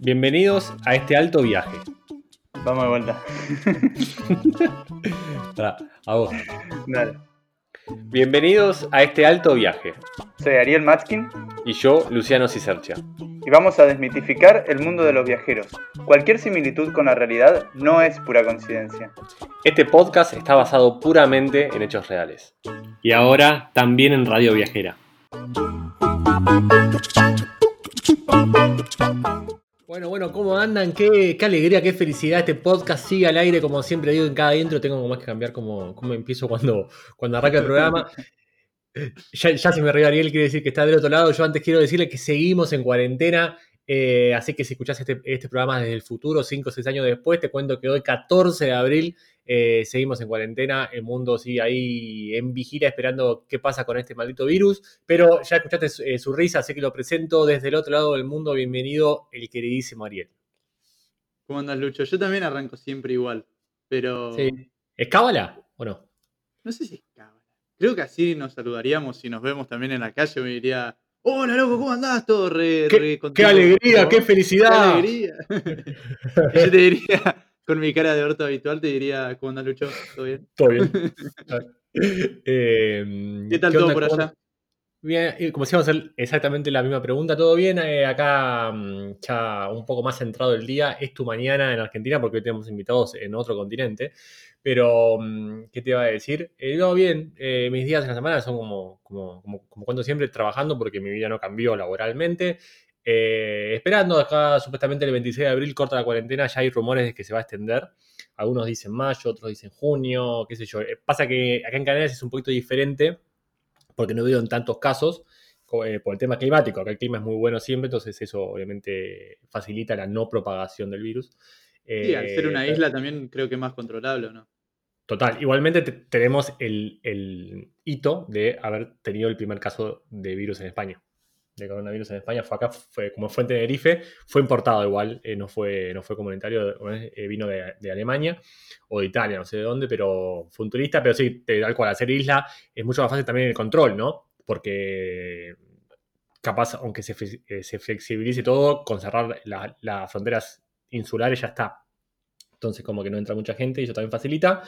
Bienvenidos a este alto viaje. Vamos de vuelta. Pará, a vos. Dale. Bienvenidos a este alto viaje. Soy Ariel Matskin Y yo, Luciano Cicercia. Y vamos a desmitificar el mundo de los viajeros. Cualquier similitud con la realidad no es pura coincidencia. Este podcast está basado puramente en hechos reales. Y ahora también en Radio Viajera. Bueno, bueno, ¿cómo andan? Qué, qué alegría, qué felicidad. Este podcast sigue al aire, como siempre digo en cada intro. Tengo como más que cambiar cómo, cómo empiezo cuando, cuando arranca el programa. Ya, ya se me ríe Ariel, quiere decir que está del otro lado. Yo antes quiero decirle que seguimos en cuarentena. eh, así que si escuchás este, este programa desde el futuro, 5 o 6 años después, te cuento que hoy, 14 de abril, eh, seguimos en cuarentena. El mundo sigue ahí en vigilia esperando qué pasa con este maldito virus. Pero ya escuchaste su, eh, su risa, así que lo presento desde el otro lado del mundo. Bienvenido, el queridísimo Ariel. ¿Cómo andas, Lucho? Yo también arranco siempre igual, pero Sí. ¿Es cábala o no? no sé si es. Creo que así nos saludaríamos si nos vemos también en la calle. Me diría, hola, loco, ¿cómo andás? Todo re, ¡Qué, re qué alegría, ¿no? qué ¡Qué felicidad! alegría! Y yo te diría, con mi cara de orto habitual, te diría, ¿cómo andás, Lucho? ¿Todo bien? Todo bien. Eh, ¿Qué tal todo onda? por ¿Cómo- allá? Bien, y como decíamos, el- exactamente la misma pregunta. ¿Todo bien? Eh, acá mm, ya un poco más centrado el día. Es tu mañana en Argentina porque hoy tenemos invitados en otro continente. Pero, mm, ¿qué te iba a decir? Eh, no, bien. eh, mis días en la semana son como, como, como, como cuando siempre trabajando porque mi vida no cambió laboralmente. Eh, esperando acá, supuestamente el 26 de abril corta la cuarentena. Ya hay rumores de que se va a extender. Algunos dicen mayo, otros dicen junio, qué sé yo. Eh, Pasa que acá en Canarias es un poquito diferente porque no veo en tantos casos eh, por el tema climático. Acá el clima es muy bueno siempre, entonces eso obviamente facilita la no propagación del virus. Sí, al ser una Eh, isla también creo que es más controlable, ¿o ¿no? Total, igualmente te- tenemos el, el hito de haber tenido el primer caso de virus en España. De coronavirus en España. Fue acá, fue, como fue en Tenerife, fue importado igual, eh, no, fue, no fue comunitario, eh, vino de, de Alemania o de Italia, no sé de dónde, pero fue un turista, pero sí, tal cual, hacer isla es mucho más fácil también el control, ¿no? Porque capaz, aunque se, eh, se flexibilice todo, con cerrar la- las fronteras insulares ya está. Entonces como que no entra mucha gente y eso también facilita.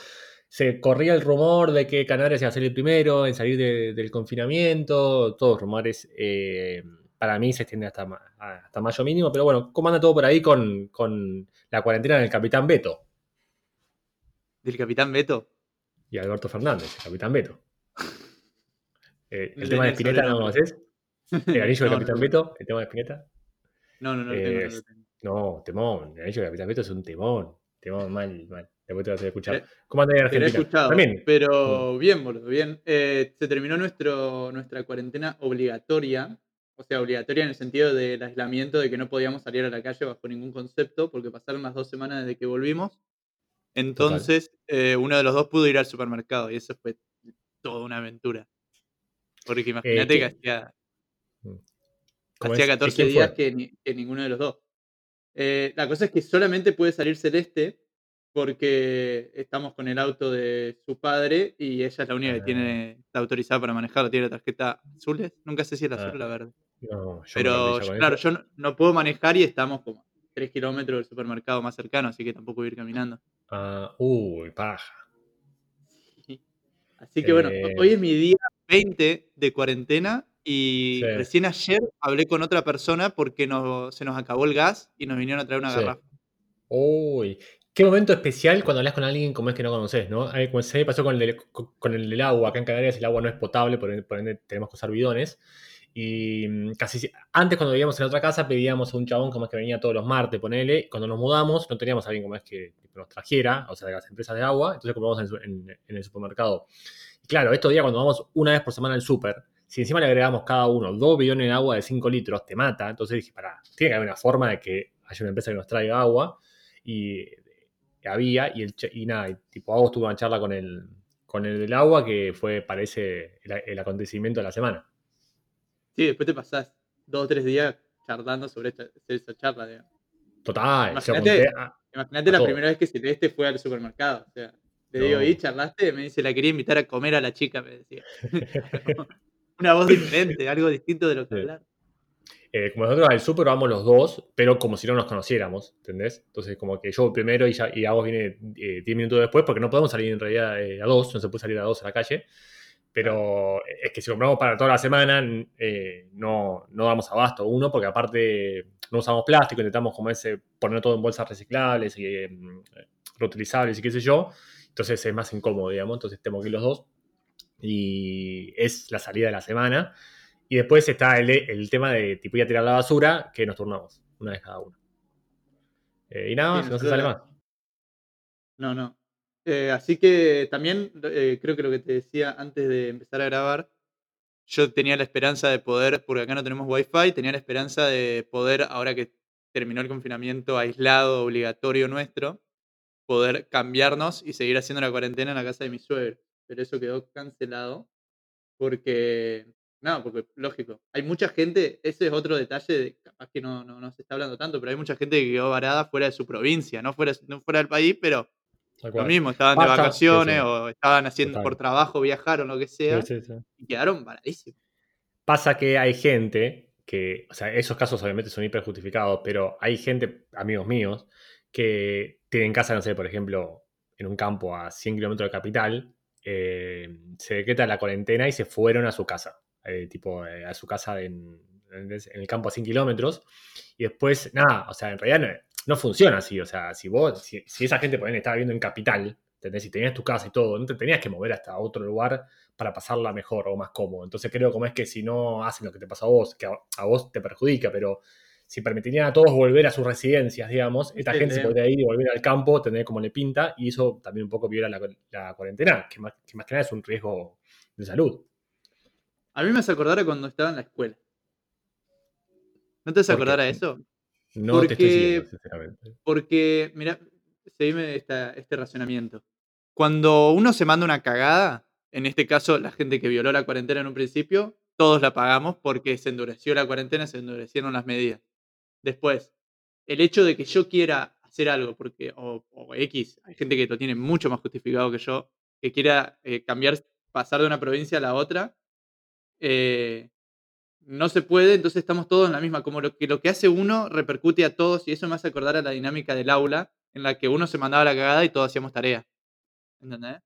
Se corría el rumor de que Canarias iba a ser el primero en salir de- del confinamiento, todos rumores, eh, para mí se extiende hasta, hasta mayo mínimo, pero bueno, ¿cómo anda todo por ahí con, con la cuarentena del Capitán Beto Del Capitán Beto. y Alberto Fernández, el Capitán Beto? Eh, el El tema de Spinetta, ¿no lo haces? ¿El anillo del No, Capitán no. Beto? ¿El tema de Spinetta? No, no, no, Eh, no. No, temón. El anillo del Capitán Beto es un temón. Temón mal, mal. Después te vas a escuchar. Eh, ¿Cómo anda ahí en Argentina? escuchado, También. pero bien, boludo, bien. Eh, se terminó nuestro, nuestra cuarentena obligatoria, o sea, obligatoria en el sentido del aislamiento, de que no podíamos salir a la calle bajo ningún concepto, porque pasaron las dos semanas desde que volvimos. Entonces, eh, uno de los dos pudo ir al supermercado y eso fue toda una aventura. Porque imagínate ¿qué- que hacía, ¿Cómo hacía es? 14 ¿Quién fue? días que, ni- que ninguno de los dos. Eh, la cosa es que solamente puede salir Celeste porque estamos con el auto de su padre y ella es la única que Ah. tiene, está autorizada para manejarlo. Tiene la tarjeta azul, nunca sé si es la azul Ah, o la verde. No, yo Pero claro, yo no, no puedo manejar y estamos como 3 kilómetros del supermercado más cercano, así que tampoco voy a ir caminando. Ah, uy, paja. Así que bueno, Eh. hoy es mi día 20 de cuarentena y Sí. recién ayer hablé con otra persona porque nos- se nos acabó el gas y nos vinieron a traer una Sí. garrafa. Uy, qué momento especial cuando hablas con alguien como es que no conoces, ¿no? Como se pasó con el, del, agua. Acá en Canarias el agua no es potable, por ende, tenemos que usar bidones. Y mm, casi si- antes cuando vivíamos en otra casa pedíamos a un chabón como es que venía todos los martes, ponele. Cuando nos mudamos no teníamos a alguien como es que nos trajera, o sea, de las empresas de agua. Entonces compramos en el supermercado. Y claro, estos días cuando vamos una vez por semana al súper, si encima le agregamos cada uno dos bidones de agua de 5 litros, te mata. Entonces dije, pará, tiene que haber una forma de que haya una empresa que nos traiga agua. Y había, y, el, y nada, y tipo, Agos tuvo una charla con el, con el del agua que fue, parece, el, el acontecimiento de la semana. Sí, después te pasás dos o tres días charlando sobre esta, charla. digamos. Total, Imagínate- la todo. primera vez que Celeste fue al supermercado. O sea, Le digo. ¿y charlaste? Me dice, la quería invitar a comer a la chica, me decía. Una voz diferente, algo distinto de lo que Sí. hablar. Eh, como nosotros al súper vamos los dos, pero como si no nos conociéramos, ¿entendés? Entonces, como que yo primero y, ya, y Agos viene eh, 10 minutos después, porque no podemos salir en realidad eh, a dos, no se puede salir a dos a la calle. Pero es que si compramos para toda la semana, eh, no, no damos abasto. Uno, porque aparte no usamos plástico, intentamos como ese, poner todo en bolsas reciclables y eh, reutilizables y qué sé yo. Entonces es más incómodo, digamos. Entonces tenemos que ir los dos. Y es la salida de la semana. Y después está el, el tema de tipo ir a tirar la basura, que nos turnamos, una vez cada uno. Eh, y nada más, Sí, no se sale más. No, no. Eh, así que también eh, creo que lo que te decía antes de empezar a grabar, yo tenía la esperanza de poder, porque acá no tenemos wifi, tenía la esperanza de poder, ahora que terminó el confinamiento aislado, obligatorio nuestro, poder cambiarnos y seguir haciendo la cuarentena en la casa de mi suegro. Pero eso quedó cancelado porque, no, porque lógico, hay mucha gente, ese es otro detalle, de- capaz que no, no, no se está hablando tanto, pero hay mucha gente que quedó varada fuera de su provincia, no fuera, no fuera del país, pero lo mismo, estaban de vacaciones sí, sí. o estaban haciendo Total. por trabajo, viajaron, lo que sea, sí. y quedaron varadísimos. Pasa que hay gente que, o sea, esos casos obviamente son hiper justificados, pero hay gente, amigos míos, que tienen casa, no sé, por ejemplo, en un campo a 100 kilómetros de capital, eh, se decreta la cuarentena y se fueron a su casa, eh, tipo eh, a su casa en, en el campo a 100 kilómetros, y después, nada, o sea, en realidad no, no funciona así, o sea, si vos, si, si esa gente, por estaba viviendo en capital, ¿entendés? Si tenías tu casa y todo, no te tenías que mover hasta otro lugar para pasarla mejor o más cómodo. Entonces creo como es que si no hacen lo que te pasa a vos, que a, a vos te perjudica, pero si permitirían a todos volver a sus residencias, digamos, esta Sí, gente se podría ir y volver al campo, tener como le pinta, y eso también un poco viola la, la cuarentena, que más, que más que nada es un riesgo de salud. A mí me hace acordar a cuando estaba en la escuela. ¿No te hace ¿Por qué? acordar a eso? No te estoy Porque- siguiendo, sinceramente. Porque, mira, seguime esta- este razonamiento. Cuando uno se manda una cagada, en este caso la gente que violó la cuarentena en un principio, todos la pagamos porque se endureció la cuarentena, se endurecieron las medidas. Después, el hecho de que yo quiera hacer algo, porque, o, o X, hay gente que lo tiene mucho más justificado que yo, que quiera eh, cambiar, pasar de una provincia a la otra, eh, no se puede, entonces estamos todos en la misma. Como lo que, lo que hace uno repercute a todos, y eso me hace acordar a la dinámica del aula, en la que uno se mandaba la cagada y todos hacíamos tarea. ¿Entendés?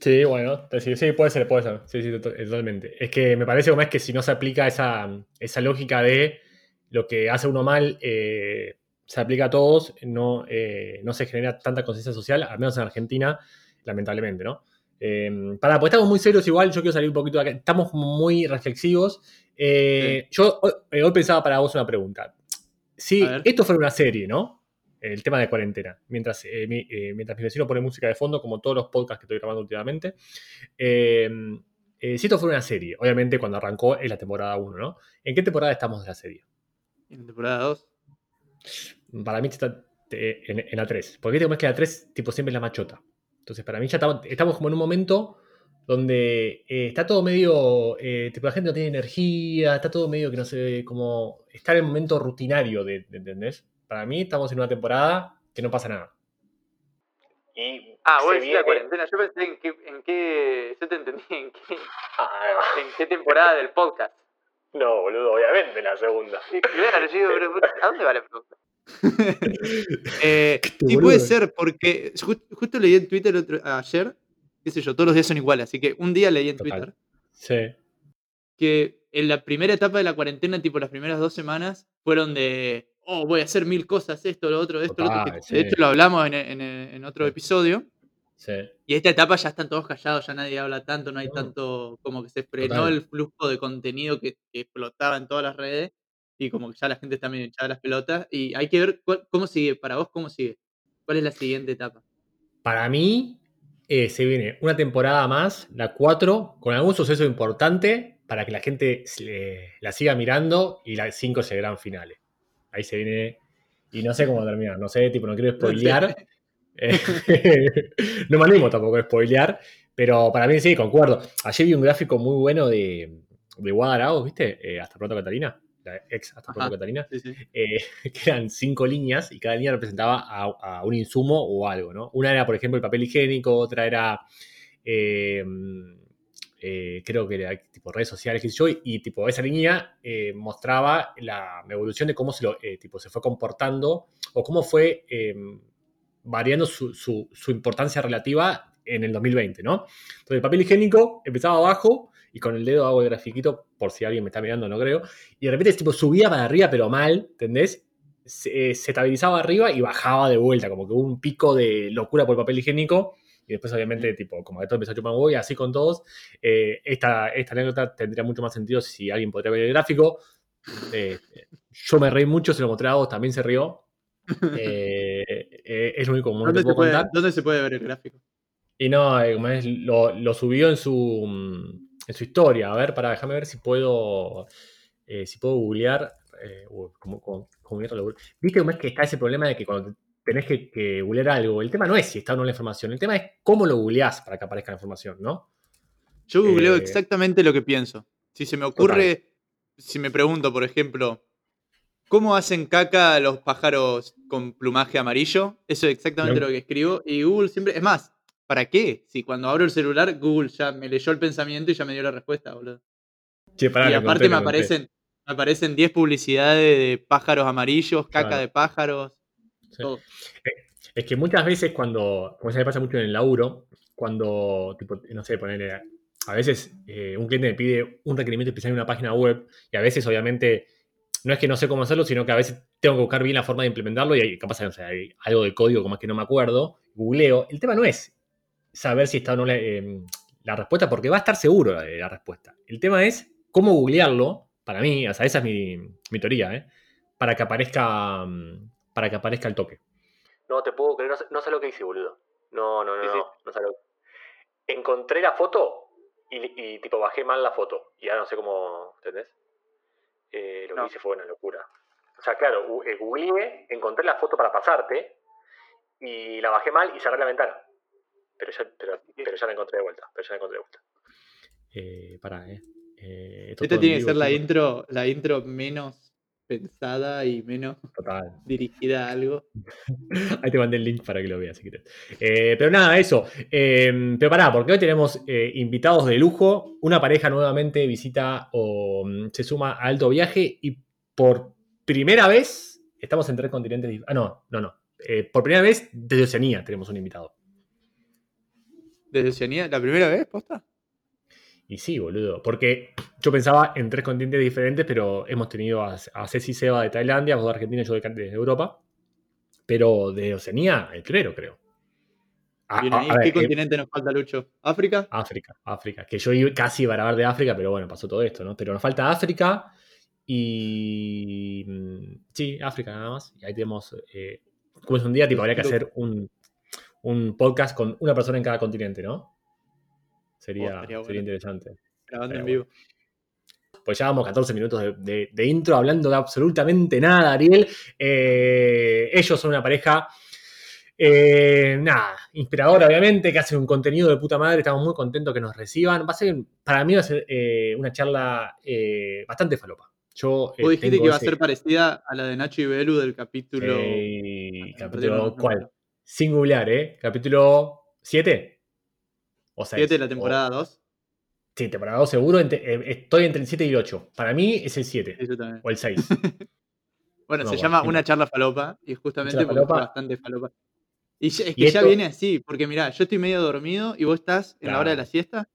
Sí, bueno, sí, puede ser, puede ser. Sí, sí, to- totalmente. Es que me parece como es que si no se aplica esa, esa lógica de lo que hace uno mal eh, se aplica a todos, no, eh, no se genera tanta conciencia social, al menos en Argentina, lamentablemente, ¿no? Eh, para, pues estamos muy serios igual, yo quiero salir un poquito de acá, estamos muy reflexivos. Eh, Yo hoy, eh, hoy pensaba para vos una pregunta. Si esto fuera una serie, ¿no? El tema de cuarentena, mientras, eh, mi, eh, mientras mi vecino pone música de fondo, como todos los podcasts que estoy grabando últimamente. Eh, si esto fuera una serie, obviamente cuando arrancó es la temporada 1, ¿no? ¿En qué temporada estamos de la serie? En la temporada 2. Para mí está en, en la 3. Porque es que la 3 tipo, siempre es la machota. Entonces, para mí ya estamos, estamos como en un momento donde eh, está todo medio. eh, tipo, la gente no tiene energía, está todo medio que no sé, como. Está en el momento rutinario, de, de- ¿entendés? Para mí estamos en una temporada que no pasa nada. Y Ah, vos decís la cuarentena. Yo pensé en qué, en qué. Yo te entendí en qué, Ah, en qué temporada del podcast. No, boludo, obviamente la segunda. Y claro, yo digo, pero, ¿a dónde va la pregunta? eh, sí, puede ser, porque ju- justo leí en Twitter otro- ayer, qué sé yo, todos los días son iguales, así que un día leí en Total. Twitter Sí. que en la primera etapa de la cuarentena, tipo las primeras dos semanas, fueron de, oh, voy a hacer mil cosas, esto, lo otro, esto, lo otro. que De hecho, lo hablamos en, en- en otro episodio. Sí. Y esta etapa ya están todos callados, ya nadie habla tanto, no hay No. tanto, como que se frenó Total. el flujo de contenido que, que explotaba en todas las redes y como que ya la gente está medio echada las pelotas. Y hay que ver cuál- cómo sigue, para vos, cómo sigue. ¿Cuál es la siguiente etapa? Para mí, eh, se viene una temporada más, la 4, con algún suceso importante para que la gente se- la siga mirando y la 5 se gran finales. Ahí se viene. Y no sé cómo terminar, no sé, tipo, no quiero spoilear. Eh, no me animo tampoco a spoilear, pero para mí sí, concuerdo. Ayer vi un gráfico muy bueno de, de Guadalajara, ¿viste? Eh, hasta pronto, Catalina. La ex hasta Ajá. Catalina, Sí, sí. eh, que eran cinco líneas y cada línea representaba a, a un insumo o algo, ¿no? Una era, por ejemplo, el papel higiénico, otra era, eh, eh, creo que era tipo redes sociales, sé yo, y tipo esa línea eh, mostraba la evolución de cómo se, lo, tipo, se fue comportando o cómo fue eh, variando su, su- su importancia relativa en el 2020, ¿no? Entonces el papel higiénico empezaba abajo y con el dedo hago el grafiquito por si alguien me está mirando, no creo, y de repente tipo subía para arriba pero mal, ¿entendés? Se, eh, se estabilizaba arriba y bajaba de vuelta, como que hubo un pico de locura por el papel higiénico y después obviamente tipo como que todo empezó a chupar un huevo y así con todos. Eh, esta, esta anécdota tendría mucho más sentido si alguien podría ver el gráfico. Eh, yo me reí mucho, se lo mostré a vos, también se rió. Eh, es lo único ¿Dónde, se puedo puede, contar. ¿Dónde se puede ver el gráfico? Y no, como es, lo, lo subió en su, mm, en su historia. A ver, para déjame ver si puedo eh, si puedo googlear. eh, como, como, como lo. Viste cómo es que está ese problema de que cuando tenés que, que googlear algo, el tema no es si está o no la información, el tema es cómo lo googleás para que aparezca la información, ¿no? Yo googleo Eh, exactamente lo que pienso. Si se me ocurre, si me pregunto, por ejemplo, ¿cómo hacen caca los pájaros con plumaje amarillo? Eso es exactamente No. lo que escribo. Y Google siempre. Es más, ¿para qué? Si cuando abro el celular, Google ya me leyó el pensamiento y ya me dio la respuesta, boludo. Che, pará, y aparte me aparecen, me aparecen 10 publicidades de pájaros amarillos, caca Claro. de pájaros. Sí. todo. Es que muchas veces cuando, como se me pasa mucho en el laburo, cuando, tipo, no sé, ponerle, a veces eh, un cliente me pide un requerimiento especial en una página web y a veces obviamente no es que no sé cómo hacerlo, sino que a veces tengo que buscar bien la forma de implementarlo y hay, capaz no sé, hay algo de código como es que no me acuerdo, googleo. El tema no es saber si está o no la, eh, la respuesta, porque va a estar seguro la, la respuesta. El tema es cómo googlearlo, para mí, o sea, esa es mi, mi teoría, ¿eh? para que aparezca mm, para que aparezca el toque. No te puedo creer, no sé, no sé lo que hice, boludo. No, no, no, Sí, sí. no, no sé lo Encontré la foto y, y, tipo bajé mal la foto. Y ahora no sé cómo, ¿entendés? Eh, lo No. que hice fue una locura. O sea, claro, eh, googleé, encontré la foto para pasarte y la bajé mal y cerré la ventana. Pero ya, pero, pero ya la encontré de vuelta. Pero ya la encontré de vuelta. Eh, pará, eh. eh esto Esta tiene que ser la intro, la intro menos pensada y menos Total. dirigida a algo. Ahí te mandé el link para que lo veas si querés. Eh, pero nada, eso. Eh, pero pará, porque hoy tenemos eh, invitados de lujo. Una pareja nuevamente visita o mm, se suma a Alto Viaje y por primera vez estamos en tres continentes. Ah, no, no, no. Eh, por primera vez desde Oceanía tenemos un invitado. Desde Oceanía, ¿la primera vez, posta? Y sí, boludo. Porque yo pensaba en tres continentes diferentes, pero hemos tenido a, a Ceci y Seba de Tailandia, vos de Argentina y yo de, de Europa. Pero de Oceanía, el primero, creo. A- Bien ver, ¿Qué eh, continente nos falta, Lucho? ¿África? África, África. Que yo iba- casi iba a hablar de África, pero bueno, pasó todo esto, ¿no? Pero nos falta África y. mm, Sí, África nada más. Y ahí tenemos. Eh, como es un día, tipo, habría que hacer un, un podcast con una persona en cada continente, ¿no? Oh, Sería, bueno. sería interesante. Grabando en vivo. Pues ya vamos 14 minutos de, de- de intro hablando de absolutamente nada, Ariel. Eh, ellos son una pareja, eh, nada, inspiradora, obviamente, que hacen un contenido de puta madre. Estamos muy contentos que nos reciban. Va a ser, para mí va a ser eh, una charla eh, bastante falopa. Yo, Vos dijiste que iba a ser parecida a la de Nacho y Belu del capítulo. capítulo, ¿cuál? Sin googlear, ¿eh? Capítulo 7 o 6. 7 de la temporada 2. Sí, temporada 2 seguro. eh, estoy entre el 7 y el 8. Para mí es el 7 Eso también. o el 6. Bueno, No, se bueno, llama sí. Una charla falopa y justamente porque falopa. bastante falopa. Y ya- es Y que ya esto- viene así, porque mirá, yo estoy medio dormido y vos estás en la hora de la Claro. siesta.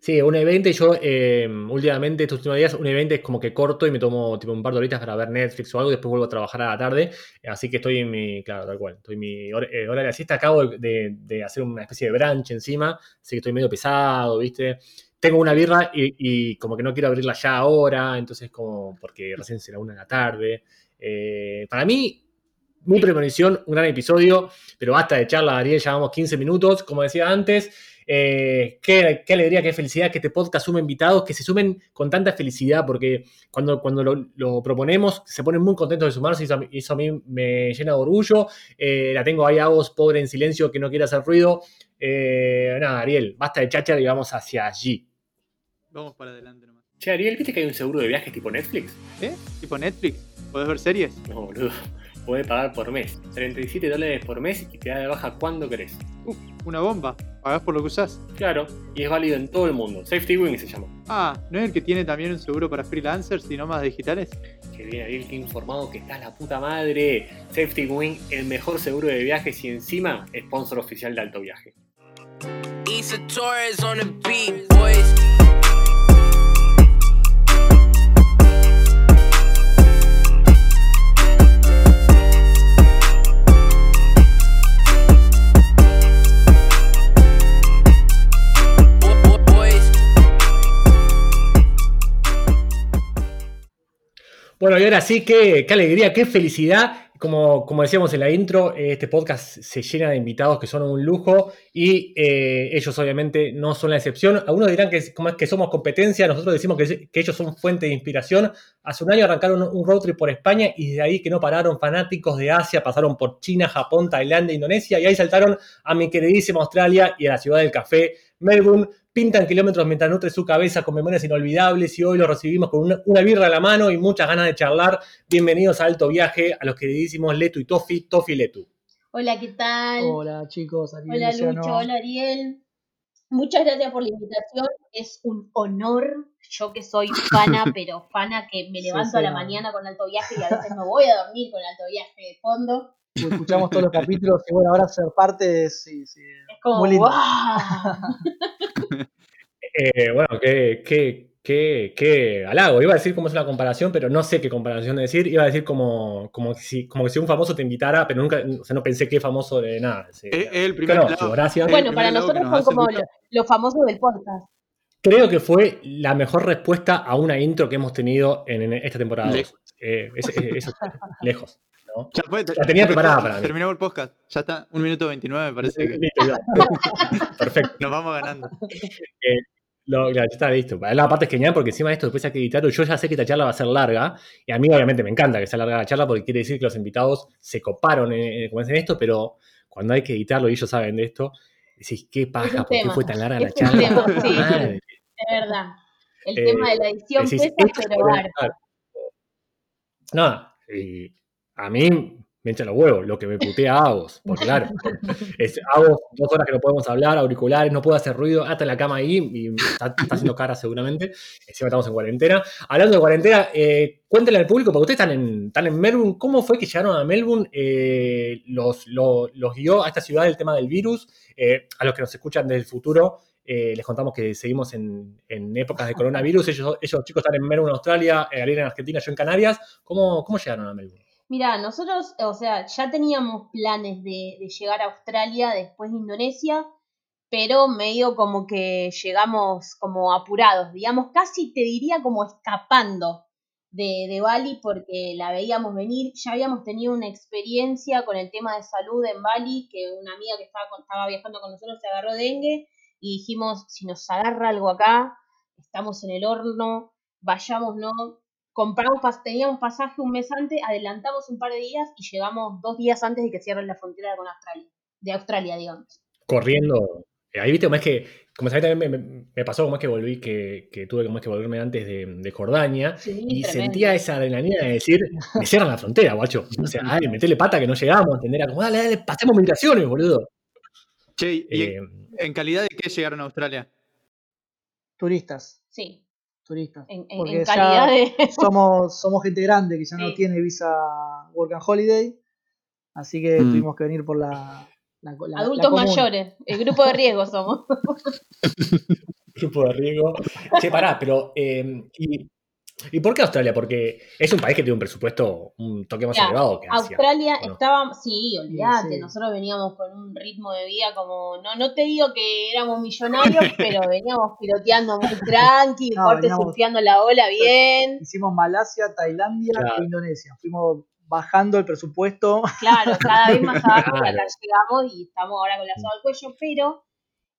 Sí, un evento, yo eh, últimamente, estos últimos días, un evento es como que corto y me tomo tipo un par de horitas para ver Netflix o algo, después vuelvo a trabajar a la tarde, así que estoy en mi, claro, tal cual, estoy en mi hora, eh, hora de la acabo de, de- hacer una especie de brunch encima, así que estoy medio pesado, ¿viste? Tengo una birra y, como que no quiero abrirla ya ahora, entonces como, porque recién será una de la tarde. Eh, para mí, mi premonición, un gran episodio, pero basta de charla, Ariel, llevamos 15 minutos, como decía antes. Eh, qué, qué alegría, qué felicidad que este podcast sume invitados, que se sumen con tanta felicidad, porque cuando, cuando lo, lo proponemos se ponen muy contentos de sumarse y eso, a mí- eso a mí me llena de orgullo. Eh, la tengo ahí a vos, pobre en silencio, que no quiere hacer ruido. Eh, nada, Ariel, basta de cháchara y vamos hacia allí. Vamos para adelante nomás. Che, Ariel, ¿viste que hay un seguro de viajes tipo Netflix? ¿Eh? ¿Tipo Netflix? ¿Podés ver series? No, boludo. Podés pagar por mes. 37 dólares por mes y te da de baja cuando querés. Uf, una bomba. Pagás por lo que usás. Claro, y es válido en todo el mundo. Safety Wing se llama. Ah, ¿no es el que tiene también un seguro para freelancers y nómadas digitales? Que bien, Ariel, que informado que está la puta madre. Safety Wing, el mejor seguro de viajes y encima, sponsor oficial de Alto Viaje. Bueno, y ahora sí, qué, qué alegría, qué felicidad. Como, como decíamos en la intro, este podcast se llena de invitados que son un lujo y eh, ellos obviamente no son la excepción. Algunos dirán que, que somos competencia, nosotros decimos que, que ellos son fuente de inspiración. Hace un año arrancaron un road trip por España y de ahí que no pararon fanáticos de Asia, pasaron por China, Japón, Tailandia, Indonesia y ahí saltaron a mi queridísima Australia y a la ciudad del café, Melbourne. Pintan kilómetros mientras nutre su cabeza con memorias inolvidables y hoy lo recibimos con una, una birra a la mano y muchas ganas de charlar. Bienvenidos a Alto Viaje, a los queridísimos Letu y Tofi, Tofi y Letu. Hola, ¿qué tal? Hola chicos, Ariel Hola, Luciano. Lucho, hola Ariel. Muchas gracias por la invitación. Es un honor. Yo que soy fana, pero fana que me Sí, levanto a la mañana con alto viaje y a veces me voy a dormir con alto viaje de fondo. Escuchamos todos los capítulos y bueno, ahora ser parte es, sí, sí, como, muy lindo. ¡guau! Eh, bueno, qué, qué, qué, qué halago. Iba a decir cómo es una comparación, pero no sé qué comparación decir. Iba a decir como, como, que si, como que si un famoso te invitara, pero nunca, o sea, no pensé qué famoso de nada. Sí, Es, es el primer Conozco, lado. gracias. el Bueno, primer para que nosotros hace como Lucho. lo- los famosos del podcast. Creo que fue la mejor respuesta a una intro que hemos tenido en, en esta temporada. Lejos. Eh, es- lejos. ¿No? Ya fue, La tenía preparada para mí. Terminamos el podcast. Ya está, un minuto 29 me parece que. Perfecto. nos vamos ganando. Lo, ya está listo. La parte es genial porque encima de esto después hay que editarlo. Yo ya sé que esta charla va a ser larga y a mí obviamente me encanta que sea larga la charla porque quiere decir que los invitados se coparon en, en, esto, pero cuando hay que editarlo y ellos saben de esto, decís, qué paja, ¿por qué fue tan larga la charla? tema, sí. Madre. Es verdad. El Eh, tema de la edición Decís, pesa, pero harto. claro. No, y a mí me echa los huevos, lo que me putea a Agos, porque claro, es, Agos, dos horas que no podemos hablar, auriculares, no puedo hacer ruido, hasta la cama ahí, y está, haciendo cara seguramente, encima estamos en cuarentena. Hablando de cuarentena, eh, cuéntenle al público, porque ustedes están en, están en Melbourne, ¿cómo fue que llegaron a Melbourne? Eh, los, los, los guió a esta ciudad el tema del virus, Eh, a los que nos escuchan del futuro, eh, les contamos que seguimos en, en épocas de coronavirus. Ellos, ellos chicos están en Melbourne, Australia, eh, Ariel en Argentina, yo en Canarias. ¿Cómo, cómo llegaron a Melbourne? Mira, nosotros, o sea, ya teníamos planes de, llegar a Australia, después de Indonesia, pero medio como que llegamos como apurados, digamos, casi te diría como escapando de, Bali porque la veíamos venir. Ya habíamos tenido una experiencia con el tema de salud en Bali, que una amiga que estaba, con- estaba viajando con nosotros se agarró dengue y dijimos, si nos agarra algo acá, estamos en el horno, vayamos, ¿no? Compramos, teníamos pasaje un mes antes, adelantamos un par de días y llegamos dos días antes de que cierren la frontera con Australia, de Australia, digamos. Corriendo. Eh, Ahí viste, como es que, como sabés, también me, me- me pasó como es que volví, que, que tuve como es que volverme antes de, de Jordania. Sí, Y tremendo. sentía esa adrenalina de decir, me cierran la frontera, guacho. O sea, ay, metele pata que no llegamos, entender, como, dale, dale, pasemos migraciones, boludo. Che, ¿y Eh, en, en calidad de qué llegaron a Australia? Turistas, Sí, turistas. en, en- Porque en ya calidad de... somos, somos gente grande que ya no tiene visa Work and Holiday, así que Mm. tuvimos que venir por la, la- la- la Adultos mayores, el grupo de riesgo somos. grupo de riesgo. Che, pará, pero. eh, y, ¿Y por qué Australia? Porque es un país que tiene un presupuesto un toque más Ya, elevado que Asia. Australia ¿o no? estaba, sí, olvídate, sí. nosotros veníamos con un ritmo de vida como, no, no te digo que éramos millonarios, pero veníamos piloteando muy tranqui, No, corte veníamos- surfeando la ola bien, Hicimos Malasia, Tailandia Claro. e Indonesia. Fuimos bajando el presupuesto. Claro, cada vez más abajo Claro. acá llegamos y estamos ahora con la soga al cuello, pero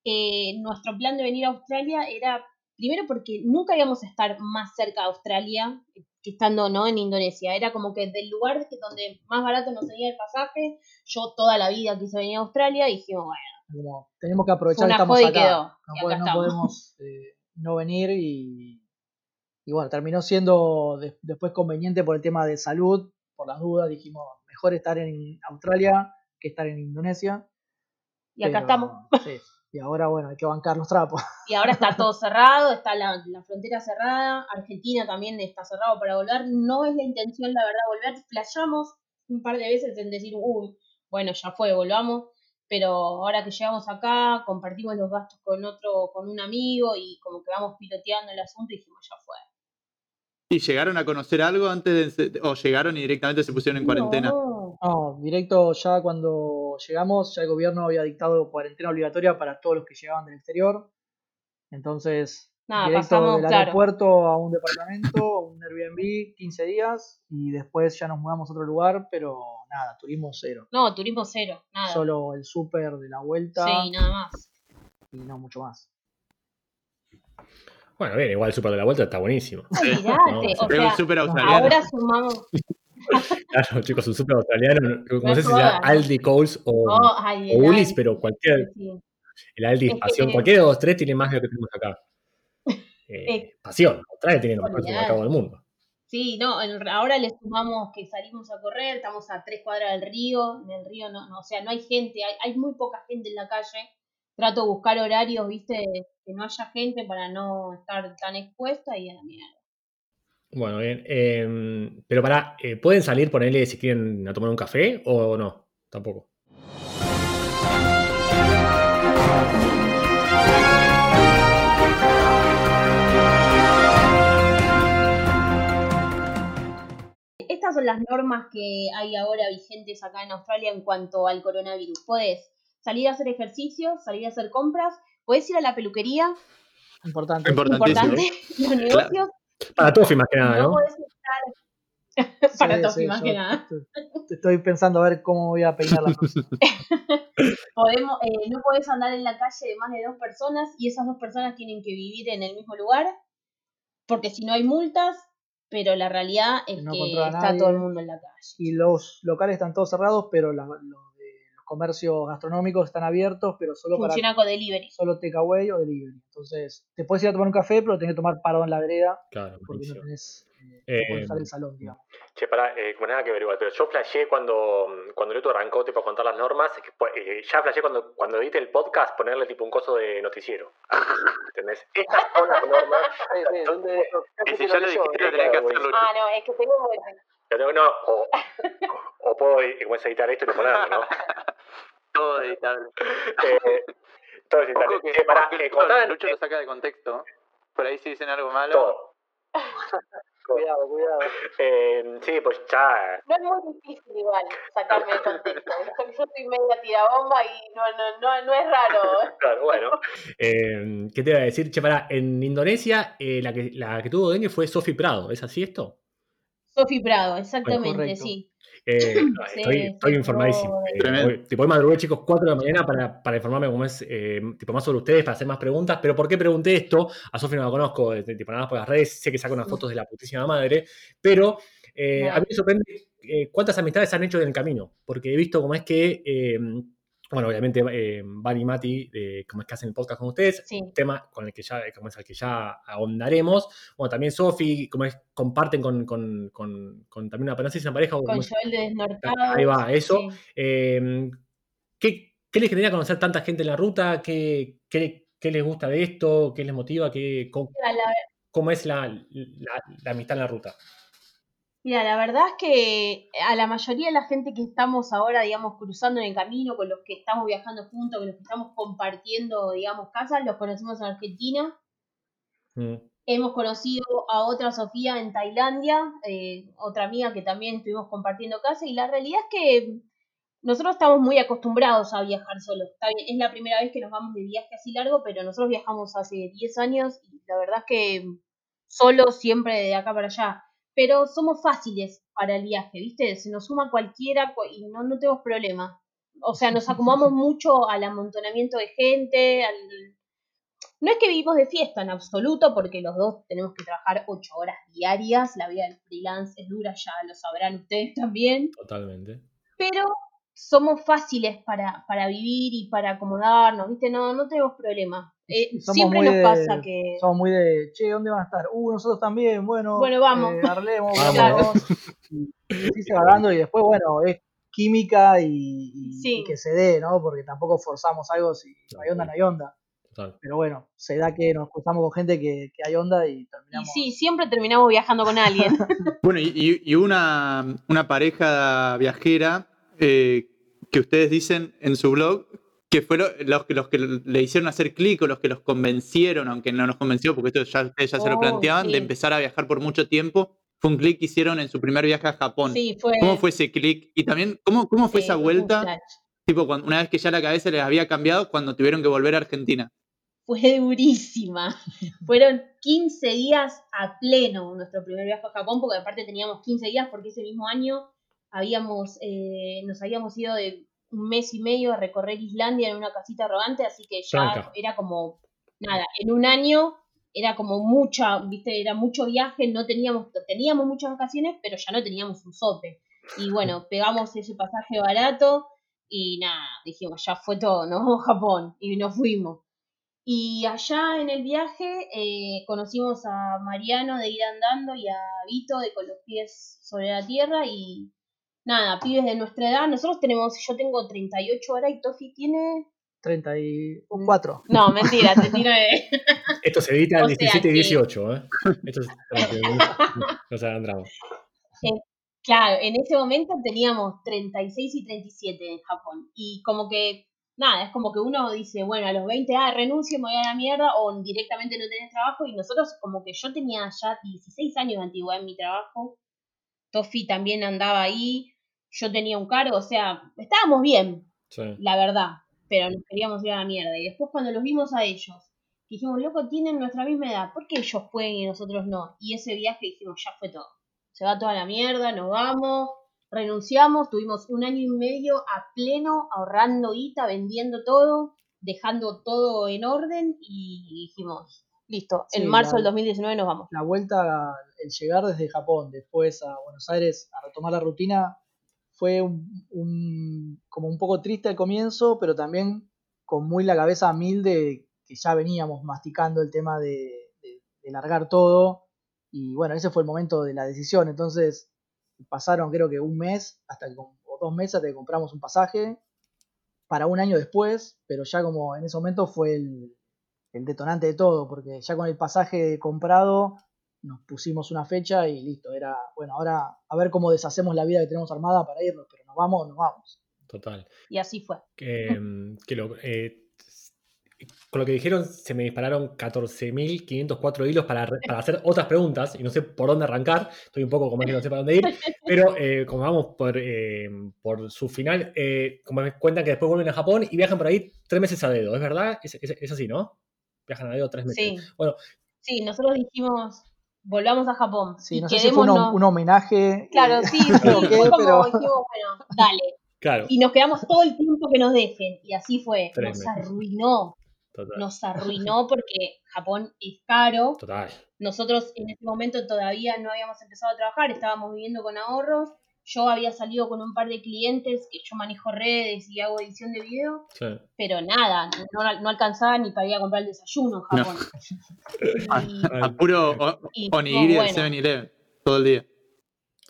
eh, nuestro plan de venir a Australia era, primero porque nunca íbamos a estar más cerca de Australia que estando no en Indonesia, era como que del lugar que donde más barato nos salía el pasaje, yo toda la vida quise venir a Australia y dijimos, bueno, Como, tenemos que aprovechar que estamos acá. quedó, No, acá no estamos. podemos eh, no venir y, Y bueno, terminó siendo de- después conveniente por el tema de salud, por las dudas, dijimos, mejor estar en Australia que estar en Indonesia. Y acá pero, estamos. sí, y ahora, bueno, hay que bancar los trapos. Y ahora está todo cerrado, está la, la frontera cerrada, Argentina también está cerrado para volver. No es la intención, la verdad, volver. Flayamos un par de veces en decir, uy, bueno, ya fue, volvamos. Pero ahora que llegamos acá, compartimos los gastos con otro, con un amigo y como que vamos piloteando el asunto y dijimos, ya fue. ¿Y llegaron a conocer algo antes de, o llegaron y directamente se pusieron en cuarentena? No, No, directo ya cuando llegamos, ya el gobierno había dictado cuarentena obligatoria para todos los que llegaban del exterior. Entonces, Nada, directo pasamos, del claro. aeropuerto a un departamento, a un Airbnb, 15 días, y después ya nos mudamos a otro lugar, pero nada, turismo cero. no, turismo cero, nada. Solo el súper de la vuelta Sí, nada más. y no mucho más. Bueno, bien, igual el super de la vuelta está buenísimo. Olvídate, No, o sea, súper australiano. ahora sumamos. Claro, chicos, un super australiano. No, No sé si sea. Aldi, Coles o, Oh, ay, o el Woolies, Aldi, pero cualquier. sí. El Aldi Es que- Pasión, cualquiera de los tres tiene más de lo que tenemos acá. Eh, Pasión, Australia tiene los mejores supermercados del mundo. Sí, no, en- ahora le sumamos que salimos a correr, estamos a tres cuadras del río, en el río no, no o sea, no hay gente, hay, hay muy poca gente en la calle. Trato de buscar horarios, viste, que no haya gente para no estar tan expuesta y a la mierda. Bueno, bien. eh, pero para, ¿pueden salir, ponerle si quieren a tomar un café o no? Tampoco. Estas son las normas que hay ahora vigentes acá en Australia en cuanto al coronavirus. Podés salir a hacer ejercicio, salir a hacer compras, podés ir a la peluquería, Importante. Importante, los negocios, Para Tofi más que nada, no ¿no? podés estar para Sí, Tofi sí, más que nada. Estoy pensando a ver cómo voy a peinar la próxima. Podemos, eh, no podés andar en la calle de más de dos personas y esas dos personas tienen que vivir en el mismo lugar, porque si no hay multas, pero la realidad es No que está nadie. todo el mundo en la calle. Y los locales están todos cerrados, pero la- los comercios gastronómicos están abiertos, pero solo para Funciona con delivery. solo takeaway o delivery. Entonces, te puedes ir a tomar un café, pero tenés que tomar parado en la vereda Claro, porque no tenés eh, Eh, no el salón, digamos. Che, pará, eh, como nada que ver igual, pero yo flasheé cuando, cuando Leto arrancó tipo, a contar las normas, que, pues, eh, ya flasheé cuando, cuando edite el podcast ponerle tipo un coso de noticiero. ¿Entendés? Estas son las normas donde... Y si ya lo dijiste, lo tenés que hacerlo. Ah, no, es que tengo Yo tengo- no, o, o puedo eh, editar esto y ponerlo, ¿no? Todo editable. Eh, todo es editable. Ojo que, Che, pará, ojo que eh, Lucho- eh, lo saca de contexto. Por ahí si dicen algo malo. todo. Cuidado, cuidado. Eh, sí, pues ya... No es muy difícil igual sacarme de contexto. Yo soy media tirabomba y no, no, no, no es raro. Claro, bueno. Eh, ¿Qué te iba a decir? Che, pará, en Indonesia eh, la, que, la que tuvo dengue fue Sofi Prado, ¿es así esto? Sofi Prado, exactamente, sí. Eh, no, estoy, sí, estoy informadísimo. Eh, tipo, hoy madrugué, chicos, 4 de la mañana para, para informarme cómo es, eh, tipo, más sobre ustedes, para hacer más preguntas. Pero ¿por qué pregunté esto? A Sofi no la conozco, eh, tipo, nada más por las redes, sé que saca unas fotos de la putísima madre, pero eh, a mí me sorprende eh, cuántas amistades han hecho en el camino, porque he visto cómo es que, eh, bueno, obviamente, eh, Van y Mati, eh, cómo es que hacen el podcast con ustedes, Sí. tema con el que ya, como es al que ya ahondaremos. Bueno, también Sofi, como es, comparten con, con, con, con también una, es una pareja Con Joel de Desnortado. Ahí va, eso. Sí. Eh, ¿qué, qué les genera conocer tanta gente en la ruta? ¿Qué, qué, qué les gusta de esto? ¿Qué les motiva? ¿Qué, cómo, Mira, la, cómo es la amistad en la ruta? Mira, la verdad es que a la mayoría de la gente que estamos ahora, digamos, cruzando en el camino, con los que estamos viajando juntos, con los que estamos compartiendo, digamos, casas, los conocimos en Argentina. Mm, Hemos conocido a otra Sofía en Tailandia, eh, otra amiga que también estuvimos compartiendo casa, y la realidad es que nosotros estamos muy acostumbrados a viajar solos. Es la primera vez que nos vamos de viaje así largo, pero nosotros viajamos hace 10 años y la verdad es que solo siempre de acá para allá. Pero somos fáciles para el viaje, ¿viste? Se nos suma cualquiera cu- y no, no tenemos problema. O sea, nos acomodamos mucho al amontonamiento de gente, al, no es que vivimos de fiesta en absoluto, porque los dos tenemos que trabajar ocho horas diarias. La vida del freelance es dura, ya lo sabrán ustedes también. totalmente. Pero somos fáciles para, para vivir y para acomodarnos, ¿viste? No, no tenemos problema. Eh, Y siempre nos de- pasa que... Somos muy de, che, ¿dónde van a estar? Uh, nosotros también, bueno. Bueno, vamos. eh, arlemos, Vamos. vamos. Y se va dando y después, bueno, es química y, y- Sí. y que se dé, ¿no? Porque tampoco forzamos algo si no hay onda, no hay onda. Total. Pero bueno, se da que nos cruzamos con gente que, que hay onda y Y terminamos. sí, siempre terminamos viajando con alguien. Bueno, y, y- y una, una pareja viajera eh, que ustedes dicen en su blog que fueron los, que- los que le hicieron hacer clic o los que los convencieron, aunque no nos convenció, porque esto ya ustedes ya se lo Oh, planteaban, sí. de empezar a viajar por mucho tiempo. Fue un clic que hicieron en su primer viaje a Japón. Sí, fue... ¿Cómo fue ese clic? Y también, ¿cómo, cómo fue sí, esa vuelta? Tipo, cuando, una vez que ya la cabeza les había cambiado, cuando tuvieron que volver a Argentina. fue durísima. Fueron 15 días a pleno nuestro primer viaje a Japón, porque aparte teníamos 15 días porque ese mismo año habíamos, eh, nos habíamos ido de un mes y medio a recorrer Islandia en una casita arrogante, así que ya Tranca. era como, nada, en un año era como mucha, viste, era mucho viaje, no teníamos, teníamos muchas vacaciones, pero ya no teníamos un sope. Y bueno, pegamos ese pasaje barato y nada, dijimos, ya fue todo, nos vamos a Japón y nos fuimos. Y allá en el viaje eh, conocimos a Mariano de ir andando y a Vito de con los pies sobre la tierra y nada, pibes de nuestra edad. Nosotros tenemos, yo tengo 38 ahora y Tofi tiene... 34. No, mentira, 39. Esto se edita en O sea 17 y que- 18, ¿eh? Esto es no se hagan drama. Claro, en ese momento teníamos 36 y 37 en Japón. Y como que, nada, es como que uno dice, bueno, a los 20, ah, renuncio, me voy a la mierda, o directamente no tenés trabajo. Y nosotros, como que yo tenía ya 16 años de antigüedad en mi trabajo. Tofi también andaba ahí. Yo tenía un cargo, o sea, estábamos bien, Sí. la verdad, pero nos queríamos ir a la mierda. Y después cuando los vimos a ellos, dijimos, loco, tienen nuestra misma edad, ¿por qué ellos pueden y nosotros no? Y ese viaje dijimos, ya fue todo. Se va toda la mierda, nos vamos, renunciamos, tuvimos un año y medio a pleno, ahorrando guita, vendiendo todo, dejando todo en orden y dijimos, listo, Sí, en marzo la- del 2019 nos vamos. La vuelta, el llegar desde Japón después a Buenos Aires a retomar la rutina fue un, como un poco triste al comienzo, pero también con muy la cabeza a mil de que ya veníamos masticando el tema de, de- largar todo. Y bueno, ese fue el momento de la decisión. Entonces pasaron creo que un mes hasta que, o dos meses hasta que compramos un pasaje para un año después, pero ya como en ese momento fue el, el detonante de todo, porque ya con el pasaje comprado nos pusimos una fecha y listo, era, bueno, ahora a ver cómo deshacemos la vida que tenemos armada para irnos, pero nos vamos, nos vamos. Total. Y así fue. Que, que lo- eh, con lo que dijeron, se me dispararon 14.504 hilos para, re- para hacer otras preguntas y no sé por dónde arrancar. Estoy un poco como que no sé para dónde ir. Pero eh, como vamos por, eh, por su final, eh, como me cuentan que después vuelven a Japón y viajan por ahí tres meses a dedo, ¿es verdad? Es, es- es así, ¿no? Viajan a dedo tres meses. Sí. Bueno, Sí, nosotros dijimos, volvamos a Japón. Sí, y no sé si fue un, homenaje. Claro, eh, sí, sí, fue como pero- dijimos, bueno, dale. claro. Y nos quedamos todo el tiempo que nos dejen. Y así fue. Nos arruinó. Total. Nos arruinó porque Japón es caro. Total. Nosotros en ese momento todavía no habíamos empezado a trabajar, estábamos viviendo con ahorros. Yo había salido con un par de clientes que yo manejo redes y hago edición de video, Sí. pero nada, no, no alcanzaba ni para ir a comprar el desayuno en Japón. Y, A puro o- y onigiri no, del bueno. 7-Eleven todo el día.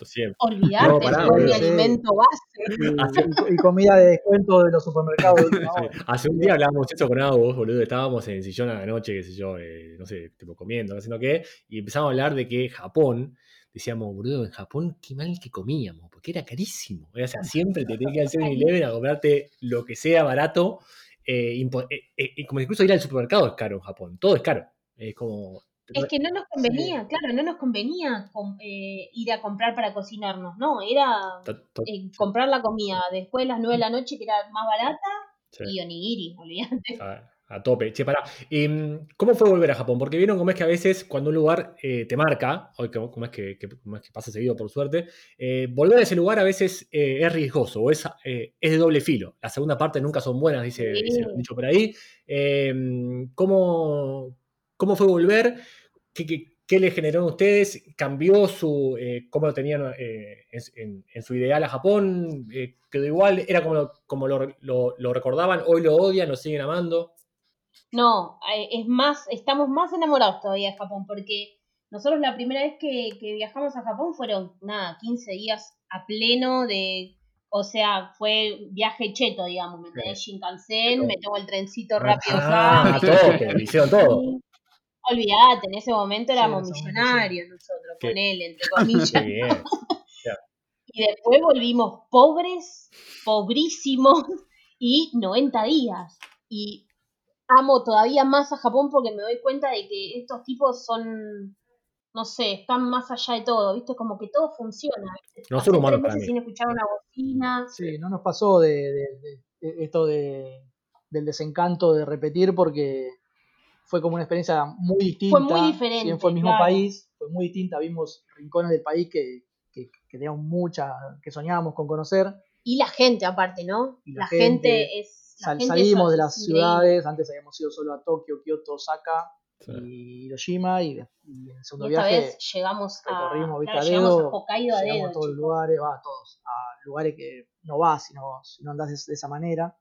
Siempre. olvidarte, No, pará, mi sí. alimento base. y, y comida de descuento de los supermercados. Hace un día hablábamos eso con Agus, boludo. Estábamos en el sillón a la noche, qué sé yo, eh, no sé, tipo comiendo, no sé lo qué. Y empezamos a hablar de que Japón, decíamos, boludo, en Japón qué mal que comíamos, porque era carísimo. O sea, siempre te tenías que ir al 7-Eleven a comprarte lo que sea barato. eh, eh, eh, como incluso ir al supermercado es caro en Japón, todo es caro. Es como. Es que no nos convenía, claro, no nos convenía eh, ir a comprar para cocinarnos, no, era eh, comprar la comida después de las 9 de la noche que era más barata sí. y onigiri, olvídate. A, tope. Che, pará. Em, ¿Cómo fue volver a Japón? Porque vieron cómo es que a veces cuando un lugar eh, te marca, o como cómo es que, que- cómo es que pasa seguido por suerte, eh, volver a ese lugar a veces eh, es riesgoso o es, es de doble filo. La segunda parte nunca son buenas, dice, Sí. dice un dicho por ahí. Em, ¿cómo, ¿Cómo fue volver? ¿Qué, qué- ¿qué le generó a ustedes? ¿Cambió su, eh, cómo lo tenían en, su ideal a Japón? ¿Quedó igual? ¿Era como, lo, como lo, lo- lo recordaban? ¿Hoy lo odian? ¿Lo siguen amando? No, eh, es más, estamos más enamorados todavía de Japón, porque nosotros la primera vez que, que viajamos a Japón fueron, nada, 15 días a pleno de, o sea, fue viaje cheto, digamos, me entendés, Shinkansen, me tomo el trencito rápido Ah, acá, todo, hicieron todo. Olvídate, en ese momento Sí, éramos momento millonarios nosotros, Qué- con él, entre Qué comillas. bien. Y después volvimos pobres, pobrísimos y 90 días. Y amo todavía más a Japón porque me doy cuenta de que estos tipos son, no sé, están más allá de todo, ¿viste? Como que todo funciona. ¿viste? No son humanos para mí. sin escuchar una bocina. Sí, no nos pasó de, de- de- de esto de, del desencanto de repetir porque fue como una experiencia muy distinta. muy diferente, Si bien fue el mismo claro. país, fue muy distinta. Vimos rincones del país que, que, que teníamos mucha, que soñábamos con conocer. Y la gente, aparte, ¿no? Y la la, gente, gente, es. Sal- salimos de las ciudades, antes habíamos ido solo a Tokio, Kioto, Osaka Sí. y Hiroshima y, y en el Y segundo esta viaje vez llegamos a. claro, llegamos a dedo, Hokkaido a llegamos dedo. a todos los lugares, va a todos, a lugares que no vas si no, si no andás de, de esa manera.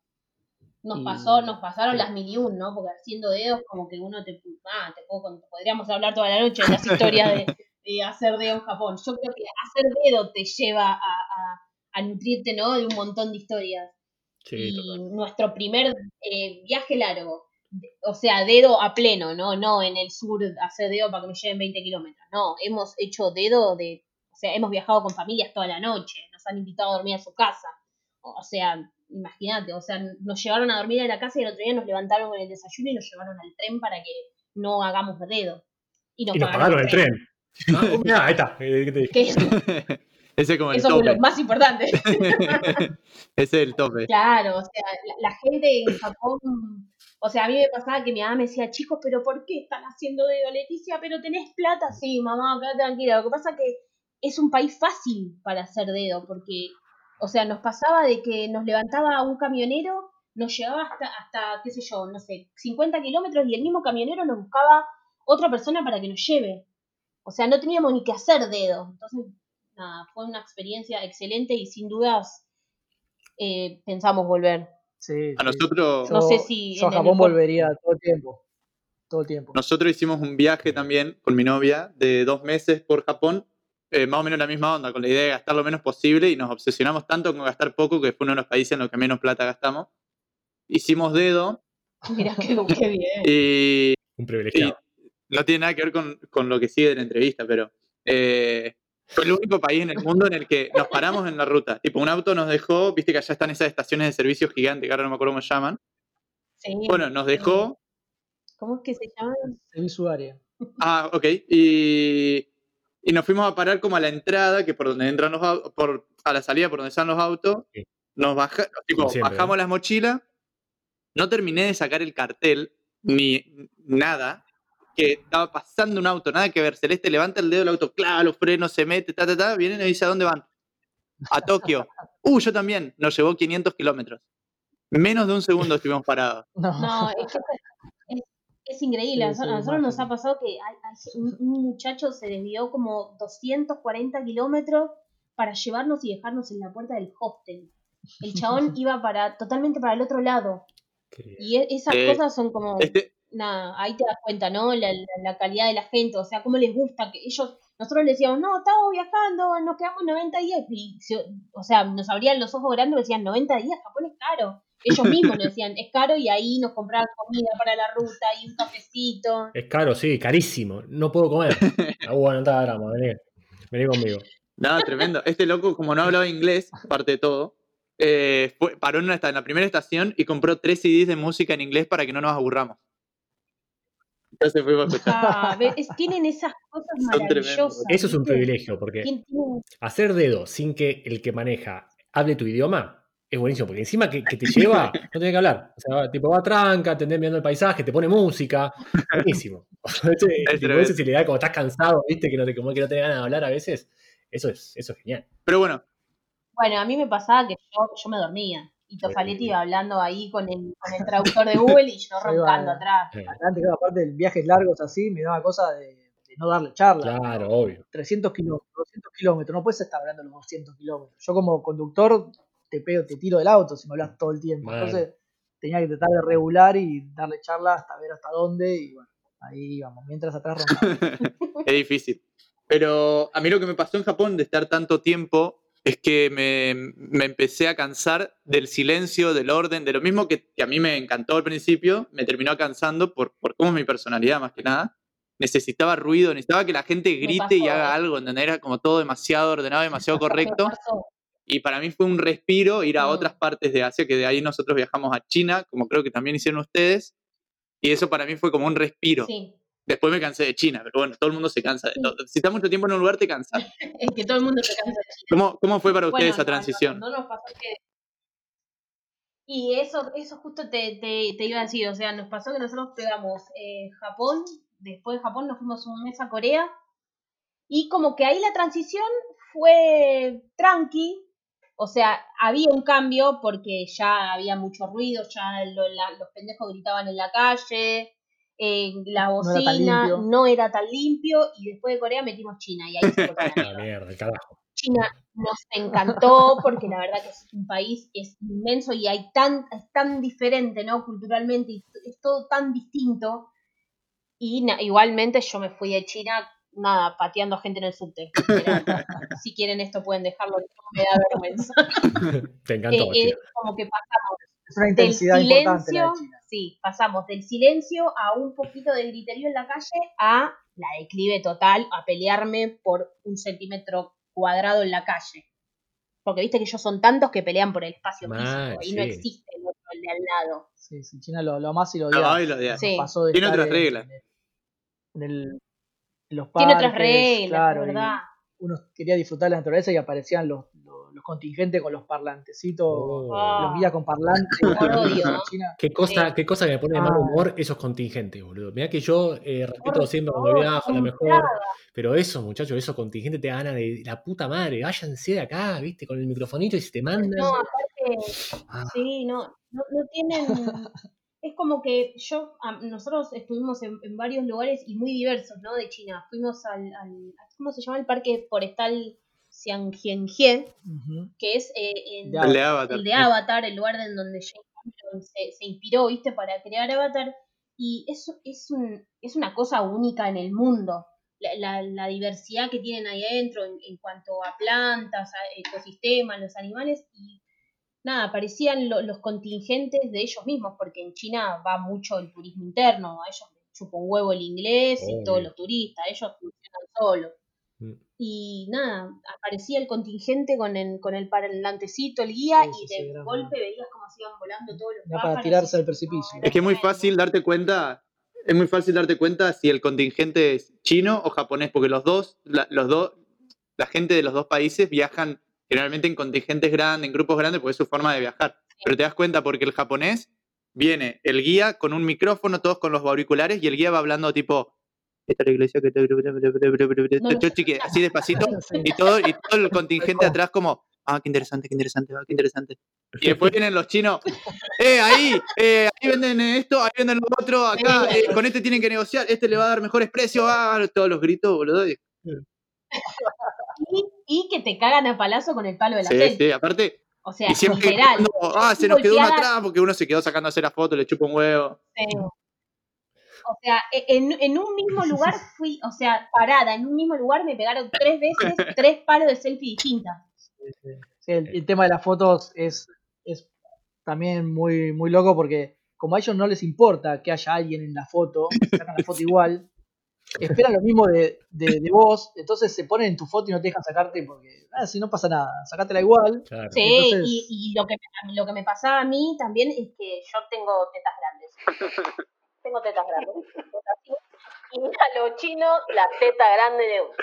Nos Y- pasó, nos pasaron sí. las mil y un, ¿no? Porque haciendo dedos como que uno te, ah, te puedo podríamos hablar toda la noche de las historias de, de hacer dedo en Japón. Yo creo que hacer dedo te lleva a, a- a nutrirte, ¿no? De un montón de historias. Sí, y total. nuestro primer eh, viaje largo, o sea, dedo a pleno, ¿no? No en el sur hacer dedo para que me lleven 20 kilómetros. No, hemos hecho dedo de, o sea, hemos viajado con familias toda la noche, nos han invitado a dormir a su casa. O sea, imagínate, o sea, nos llevaron a dormir en la casa y el otro día nos levantaron con el desayuno y nos llevaron al tren para que no hagamos dedo. Y nos, Y nos pagaron el tren. Ah, mirá, ahí está. Eh, ¿qué Ese es como el eso tope. lo más importante. Ese es el tope. Claro, o sea, la, la gente en Japón, o sea, a mí me pasaba que mi mamá me decía, chicos, pero ¿por qué están haciendo dedo, Leticia? ¿Pero tenés plata? Sí, mamá, quédate tranquila. Lo que pasa que es un país fácil para hacer dedo, porque, o sea, nos pasaba de que nos levantaba un camionero, nos llevaba hasta, hasta qué sé yo, no sé, 50 kilómetros y el mismo camionero nos buscaba otra persona para que nos lleve. O sea, no teníamos ni que hacer dedo. Entonces, nada, fue una experiencia excelente y sin dudas eh, pensamos volver. Sí, A sí. nosotros, No sé si Yo a el Japón volvería todo el tiempo. Todo el tiempo. nosotros hicimos un viaje también con mi novia de dos meses por Japón, eh, más o menos la misma onda, con la idea de gastar lo menos posible y nos obsesionamos tanto con gastar poco que fue uno de los países en los que menos plata gastamos. Hicimos dedo Mira qué, qué bien. y Un privilegiado. no tiene nada que ver con, con lo que sigue de la entrevista, pero eh, fue el único país en el mundo en el que nos paramos en la ruta. Tipo, un auto nos dejó, viste que allá están esas estaciones de servicio gigantes, que ahora no me acuerdo cómo se llaman. Sí. Bueno, nos dejó, ¿Cómo es que se llama? Servicio área. ah, ok, y, y nos fuimos a parar como a la entrada, que por donde entran los autos, por, a la salida por donde están los autos, Sí. nos baja, tipo, siempre, bajamos las mochilas, no terminé de sacar el cartel, ni nada, que estaba pasando un auto, nada que ver. Celeste levanta el dedo del auto, clava los frenos, se mete, ta, ta, ta, viene y dice a dónde van. A Tokio. Uh, yo también. Nos llevó 500 kilómetros. Menos de un segundo estuvimos parados. No. No, es que es, es increíble. A Sí, nosotros, sí, a nosotros nos ha pasado que hay- hay un, muchacho se desvió como 240 kilómetros para llevarnos y dejarnos en la puerta del hostel. El chabón iba para totalmente para el otro lado. Qué- Y e- esas Eh, cosas son como... Este, nada, ahí te das cuenta, ¿no? La, la- la calidad de la gente, o sea, cómo les gusta que ellos, nosotros les decíamos, no, estamos viajando, nos quedamos 90 días, y, se- o sea, nos abrían los ojos grandes y decían, 90 días, Japón es caro. Ellos mismos nos decían, es caro, y ahí nos compraban comida para la ruta y un cafecito. Es caro, sí, carísimo. No puedo comer. Ah, bueno, no drama, vení. Vení conmigo. nada, tremendo. Este loco, como no hablaba inglés, aparte de todo, eh, fue, paró en, una en la primera estación y compró tres CDs de música en inglés para que no nos aburramos. Entonces fuimos a escuchar. Ah, es- tienen esas cosas maravillosas. Eso es un privilegio, porque ¿Quién tiene- hacer dedo sin que el que maneja hable tu idioma es buenísimo, porque encima que, que te lleva, no tiene que hablar. O sea, tipo, va tranca, atender mirando el paisaje, te pone música. Buenísimo. Ese- tipo, tremendo. esa facilidad, como estás cansado, viste, que no te, como que no te da ganas de hablar a veces. Eso es, eso es genial. Pero bueno, Bueno, a mí me pasaba que yo, yo me dormía. Y Tofaletti hablando ahí con el, con el traductor de Google y yo roncando atrás. Eh, Antes, claro, aparte de viajes largos así, me daba cosa de, de no darle charla. Claro, obvio. 300 kilómetros, 200 kilómetros, no puedes estar hablando los 200 kilómetros. Yo como conductor te pego, te tiro del auto si me hablas todo el tiempo. Entonces tenía que tratar de regular y darle charla hasta ver hasta dónde y bueno, ahí vamos, mientras atrás roncaba. es difícil. Pero a mí lo que me pasó en Japón de estar tanto tiempo es que me, me empecé a cansar del silencio, del orden, de lo mismo que, que a mí me encantó al principio, me terminó cansando por, por cómo es mi personalidad más que nada. Necesitaba ruido, necesitaba que la gente grite y haga algo, ¿entendés? Era como todo demasiado ordenado, demasiado correcto. Y para mí fue un respiro ir a Mm. otras partes de Asia, que de ahí nosotros viajamos a China, como creo que también hicieron ustedes. Y eso para mí fue como un respiro. Sí. Después me cansé de China, pero bueno, todo el mundo se cansa. de todo. Si estás mucho tiempo en un lugar, te cansas. Es que todo el mundo se cansa de China. ¿Cómo, cómo fue para ustedes Bueno, esa no, transición? No, no nos pasó que. Y eso, eso justo te, te, te iba a decir, o sea, nos pasó que nosotros pegamos eh, Japón, después de Japón nos fuimos un mes a Corea, y como que ahí la transición fue tranqui, o sea, había un cambio porque ya había mucho ruido, ya lo- la- los pendejos gritaban en la calle, eh, la era tan bocina limpio. no era tan limpio, y después de Corea metimos China, y ahí se la mierda. La mierda, el carajo. China nos encantó porque la verdad que es un país es inmenso y hay tan es tan diferente, ¿no? Culturalmente y es todo tan distinto. Y na- igualmente yo me fui de China nada pateando a gente en el subte. si quieren esto pueden dejarlo, no me da vergüenza. Te encantó, Eh, eh, como que pasamos Es una del intensidad importante la de China. sí, pasamos del silencio a un poquito de griterío en la calle a la declive total, a pelearme por un centímetro cuadrado en la calle. Porque viste que ellos son tantos que pelean por el espacio físico y no sí. existe el otro, el de al lado. Sí, sí, China lo, lo más y lo lo odiaba. Sí. Pasó de Tiene otras en- reglas. En, el- en los Tiene parques, otras reglas, claro, verdad. uno quería disfrutar de la naturaleza y aparecían los, los, contingentes con los parlantecitos, Oh. los guías con parlantes. China. Qué cosa, qué cosa que me pone de Ah. mal humor esos contingentes, boludo. Mirá que yo eh, respeto Por siempre cuando viajo, a lo mejor. Pero esos muchachos, esos contingentes te ganan de la puta madre. Váyanse de acá, viste, con el microfonito y se te mandan. No, aparte, Ah. sí, no, no, no tienen. Es como que yo, nosotros estuvimos en, en varios lugares y muy diversos, ¿no? De China. Fuimos al, al ¿cómo se llama? El parque forestal Xiangjiangie, Ujú. que es eh. El de Avatar. el de Avatar, el lugar en donde James Cameron se, se inspiró, ¿viste? Para crear Avatar. Y eso es, un, es una cosa única en el mundo. La, la- la diversidad que tienen ahí adentro en, en cuanto a plantas, a ecosistemas, los animales. Y nada, aparecían lo- los contingentes de ellos mismos, porque en China va mucho el turismo interno. A ellos les chupa un huevo el inglés y todos los turistas. Ellos funcionan solos. Mm. Y nada, aparecía el contingente con el, con el parlantecito, el guía, Sí, sí, y sí, de era golpe veías cómo se iban volando todos los para pájaros. tirarse y- al precipicio. no, Es que es muy fácil darte cuenta, es muy fácil darte cuenta si el contingente es chino o japonés, porque los dos, la, los dos, la gente de los dos países viajan generalmente en contingentes grandes, en grupos grandes, porque es su forma de viajar. Pero te das cuenta porque el japonés viene el guía con un micrófono, todos con los auriculares, y el guía va hablando tipo, esta es la iglesia que te... Así despacito, y todo, y todo el contingente atrás como, ah, qué interesante, qué interesante, ah, qué interesante. Y después vienen los chinos, eh, ahí, eh, ahí venden esto, ahí venden lo otro, acá, eh, con este tienen que negociar, este le va a dar mejores precios, ah, todos los gritos, boludo. y- Y, y que te cagan a palazo con el palo de la Sí, selfie. sí, aparte, O sea, y siempre literal. ah, se nos quedó uno atrás porque uno se quedó sacando a hacer la foto, le chupa un huevo. Sí. O sea, e, en, en un mismo lugar fui, o sea, parada, en un mismo lugar me pegaron tres veces tres palos de selfie distintas. Sí, el, el tema de las fotos es, es también muy, muy loco porque como a ellos no les importa que haya alguien en la foto, sacan la foto igual, esperan lo mismo de, de, de vos, entonces se ponen en tu foto y no te dejan sacarte porque, ah, si no pasa nada, sacátela igual. Claro. Sí, Entonces- y, y lo, que, me- lo que me pasaba a mí también es que yo tengo tetas grandes. Tengo tetas grandes. Y a los chinos, la teta grande de uno.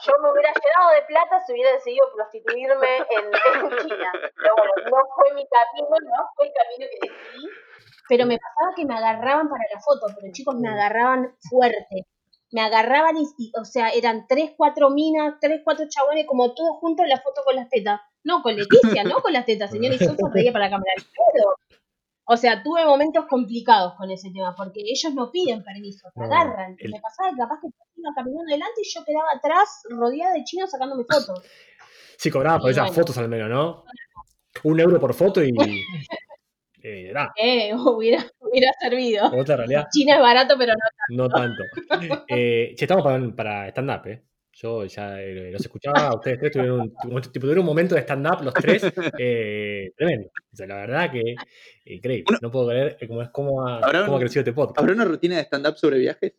Yo me hubiera llenado de plata si hubiera decidido prostituirme en, en China. Pero bueno, no fue mi camino, no fue el camino que decidí. Pero me pasaba que me agarraban para la foto, pero chicos, me agarraban fuerte. Me agarraban y, y, o sea, eran tres, cuatro minas, tres, cuatro chabones, como todos juntos en la foto con las tetas. No, con Leticia, no con las tetas, señor. Y yo sonreía para la cámara. Claro. O sea, tuve momentos complicados con ese tema, porque ellos no piden permiso, te No, agarran. el- Me pasaba que capaz que iba caminando adelante y yo quedaba atrás, rodeada de chinos sacándome fotos. Sí, cobraba por esas bueno. fotos al menos, ¿no? Un euro por foto y. eh, era Eh, hubiera, hubiera servido. otra realidad. China es barato, pero no. No tanto. Eh, che, estamos para, para stand-up, ¿eh? Yo ya eh, los escuchaba, ustedes tres tuvieron un, tuvieron un momento de stand-up, los tres, eh, tremendo. O sea, la verdad que increíble. No puedo creer eh, cómo, es, cómo, ha, cómo ha crecido este podcast. ¿Habrá una rutina de stand-up sobre viajes?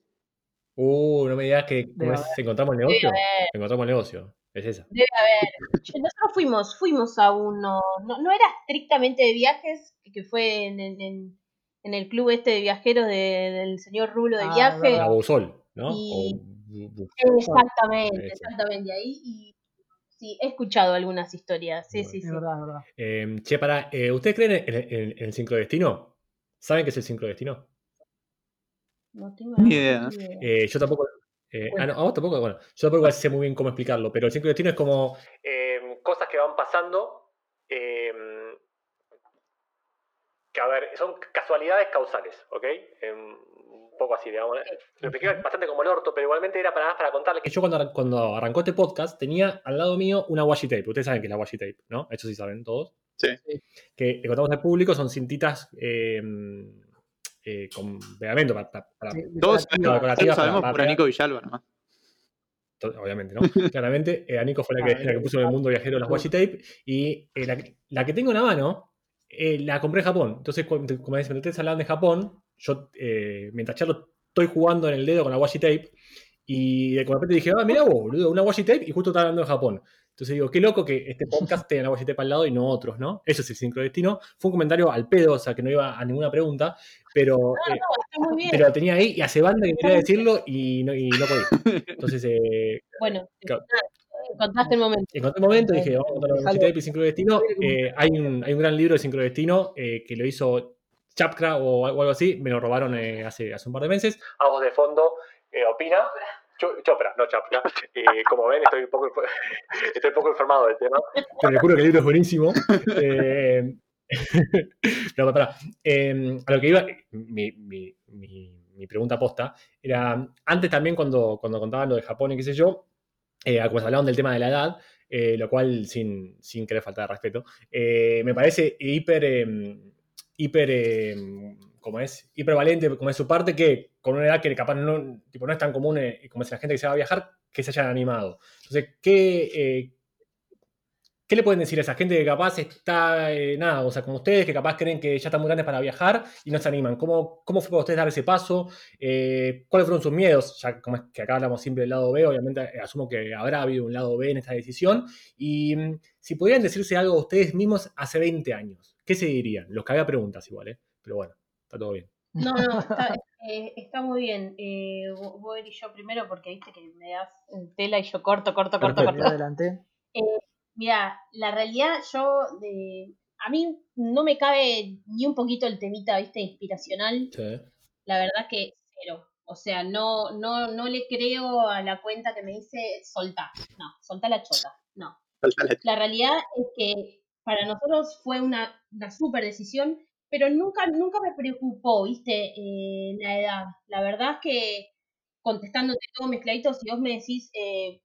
Uh, no me digas que ¿cómo Debe es? encontramos el negocio. Encontramos el negocio. Es esa. Debe haber. Nosotros fuimos, fuimos a uno, no, no era estrictamente de viajes, que fue en, en- en- el club este de viajeros de- del señor Rulo de Ah, viaje. La Busol, ¿no? Y- O Exactamente, exactamente ahí. Y sí, he escuchado algunas historias. Sí, Bueno. sí, sí. Es verdad, es verdad. Eh, che, para, eh, ¿ustedes creen en, en- en el sincrodestino? ¿Saben qué es el sincrodestino? No tengo Ni idea. Eh, yo tampoco. eh, ah, no, a vos tampoco. Bueno, yo tampoco sé muy bien cómo explicarlo, pero el sincrodestino es como eh, cosas que van pasando. eh, que a ver, son casualidades causales, ¿ok? Un poco así, digamos. Lo expliqué bastante como el orto, pero igualmente era para, para contarle que yo cuando, cuando arrancó este podcast tenía al lado mío una washi tape. Ustedes saben que es la washi tape, ¿no? Eso sí saben todos. Sí. Que le contamos al público, son cintitas eh, eh, con pegamento para, para- para- Todos, para- sabemos para por pegar. Nico Villalba nomás. Obviamente, ¿no? Claramente, eh, a Nico fue la que, la que puso en el mundo viajero las washi tape y eh, la, la que tengo en la mano eh, la compré en Japón. Entonces, cuando, como dicen, ustedes hablaban de Japón, yo eh, mientras charlo estoy jugando en el dedo con la washi tape y de repente dije, ah, mira vos, boludo, una washi tape y justo estaba hablando de Japón. Entonces digo, qué loco que este podcast tenga la washi tape al lado y no otros, ¿no? Eso es el sincrodestino. Fue un comentario al pedo, o sea, que no iba a ninguna pregunta, pero... No, eh, no, está muy bien. pero lo tenía ahí y hace banda que quería decirlo y no, y no podía. Entonces, eh, Bueno, Claro. nada, contaste el momento. encontré un momento y dije, vamos a contar la. Washi Tape y Sincrodestino. Eh, hay, un, hay un gran libro de Sincrodestino eh, que lo hizo Chapkra o algo así, me lo robaron eh, hace, hace un par de meses. A voz de fondo, eh, opina. Chopra, no Chapkra. Eh, como ven, estoy un, poco, estoy un poco informado del tema. Pero les juro que el libro es buenísimo. Eh, no, pará. Eh, a lo que iba, mi, mi, mi, mi pregunta posta era, antes también cuando, cuando contaban lo de Japón y qué sé yo, eh, como se hablaban del tema de la edad, eh, lo cual sin, sin querer faltar de respeto, eh, me parece hiper, eh, hiper, eh, como es, hipervalente, como es su parte, que con una edad que capaz no, tipo, no es tan común eh, como es la gente que se va a viajar, que se hayan animado. Entonces, ¿qué, eh, ¿qué le pueden decir a esa gente que capaz está, eh, nada, o sea, como ustedes, que capaz creen que ya están muy grandes para viajar y no se animan? ¿Cómo, cómo fue para ustedes dar ese paso? ¿Cuáles fueron sus miedos? Ya como es que acá hablamos siempre del lado B, obviamente asumo que habrá habido un lado B en esta decisión. Y mm, si pudieran decirse algo a ustedes mismos hace 20 años, ¿qué se dirían? Los que había preguntas igual, ¿eh? Pero bueno, está todo bien. No, no, está, eh, está muy bien. Eh, vo- voy a ir yo primero porque viste que me das eh, tela y yo corto, corto, corto, Perfecto. corto. Adelante. Mira, la realidad yo, de, a mí no me cabe ni un poquito el temita, viste, inspiracional. Sí. La verdad que cero. O sea, no, no, no le creo a la cuenta que me dice soltá. No, soltá la chota. No. La realidad es que para nosotros fue una, una super decisión, pero nunca, nunca me preocupó, viste, eh, la edad. La verdad es que contestándote todo mezcladito, si vos me decís eh,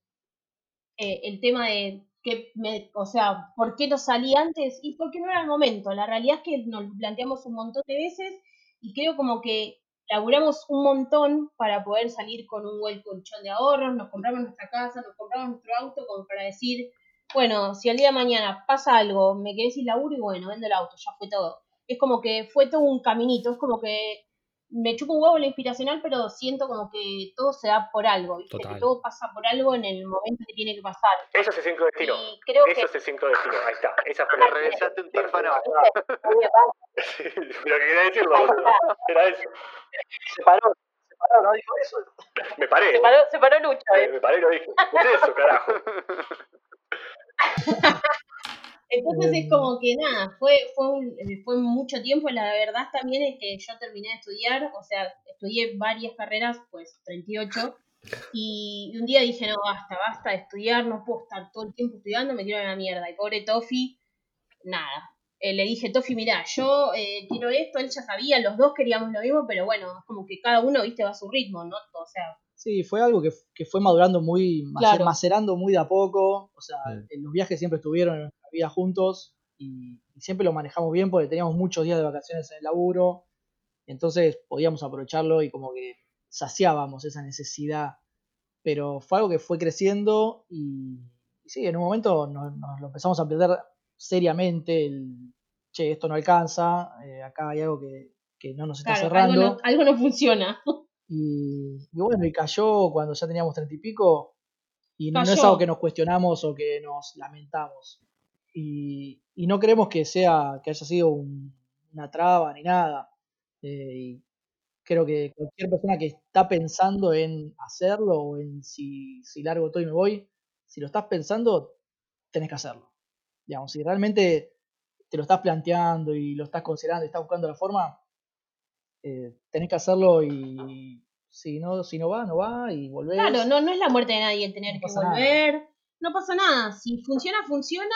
eh, el tema de que me, o sea, ¿por qué no salí antes? Y porque no era el momento. La realidad es que nos planteamos un montón de veces y creo como que laburamos un montón para poder salir con un buen colchón de ahorros, nos compramos nuestra casa, nos compramos nuestro auto como para decir, bueno, si el día de mañana pasa algo, me quedé sin laburo y bueno, vendo el auto, ya fue todo. Es como que fue todo un caminito, es como que me chupa un huevo la inspiracional, pero siento como que todo se da por algo, ¿viste? Total. que todo pasa por algo en el momento que tiene que pasar. Eso es el sincrodestino. Y creo que... Eso es el sincrodestino. Ahí está. Esa fue la Revisaste un tímpano. Pero que quería decirlo. Era eso. Se paró, se paró, ¿no dijo eso? Me paré. Se paró, se paró Lucho, Me, ¿eh? me paré y lo dije. ¿Qué es eso, carajo? Entonces es como que nada, fue, fue, un- fue mucho tiempo. La verdad también es que yo terminé de estudiar, o sea, estudié varias carreras, pues 38, y un día dije, no, basta, basta de estudiar, no puedo estar todo el tiempo estudiando, me quiero a la mierda. Y pobre Tofi, nada, eh, le dije, Tofi, mira, yo eh, quiero esto, él ya sabía, los dos queríamos lo mismo, pero bueno, es como que cada uno, viste, va a su ritmo, ¿no? O sea, Sí, fue algo que, que fue madurando muy, Claro. macerando muy de a poco. O sea, en los viajes siempre estuvieron en nuestra vida juntos y, y siempre lo manejamos bien porque teníamos muchos días de vacaciones en el laburo. Entonces podíamos aprovecharlo y como que saciábamos esa necesidad. Pero fue algo que fue creciendo y, y sí, en un momento nos, nos lo empezamos a aprender seriamente. El, che, esto no alcanza, eh, acá hay algo que, que no nos está claro, cerrando. algo no, algo no funciona. Y, y bueno, y cayó cuando ya teníamos treinta y pico. Y no, no es algo que nos cuestionamos o que nos lamentamos. Y, y no creemos que sea que haya sido un- una traba ni nada. Eh, y creo que cualquier persona que está pensando en hacerlo o en si, si largo todo y me voy, si lo estás pensando, tenés que hacerlo. Digamos, si realmente te lo estás planteando y lo estás considerando y estás buscando la forma, eh, tenés que hacerlo y si no, si no va, no va y volvés. Claro, no, no es la muerte de nadie tener No que nada. volver. No pasa nada. Si funciona, funciona.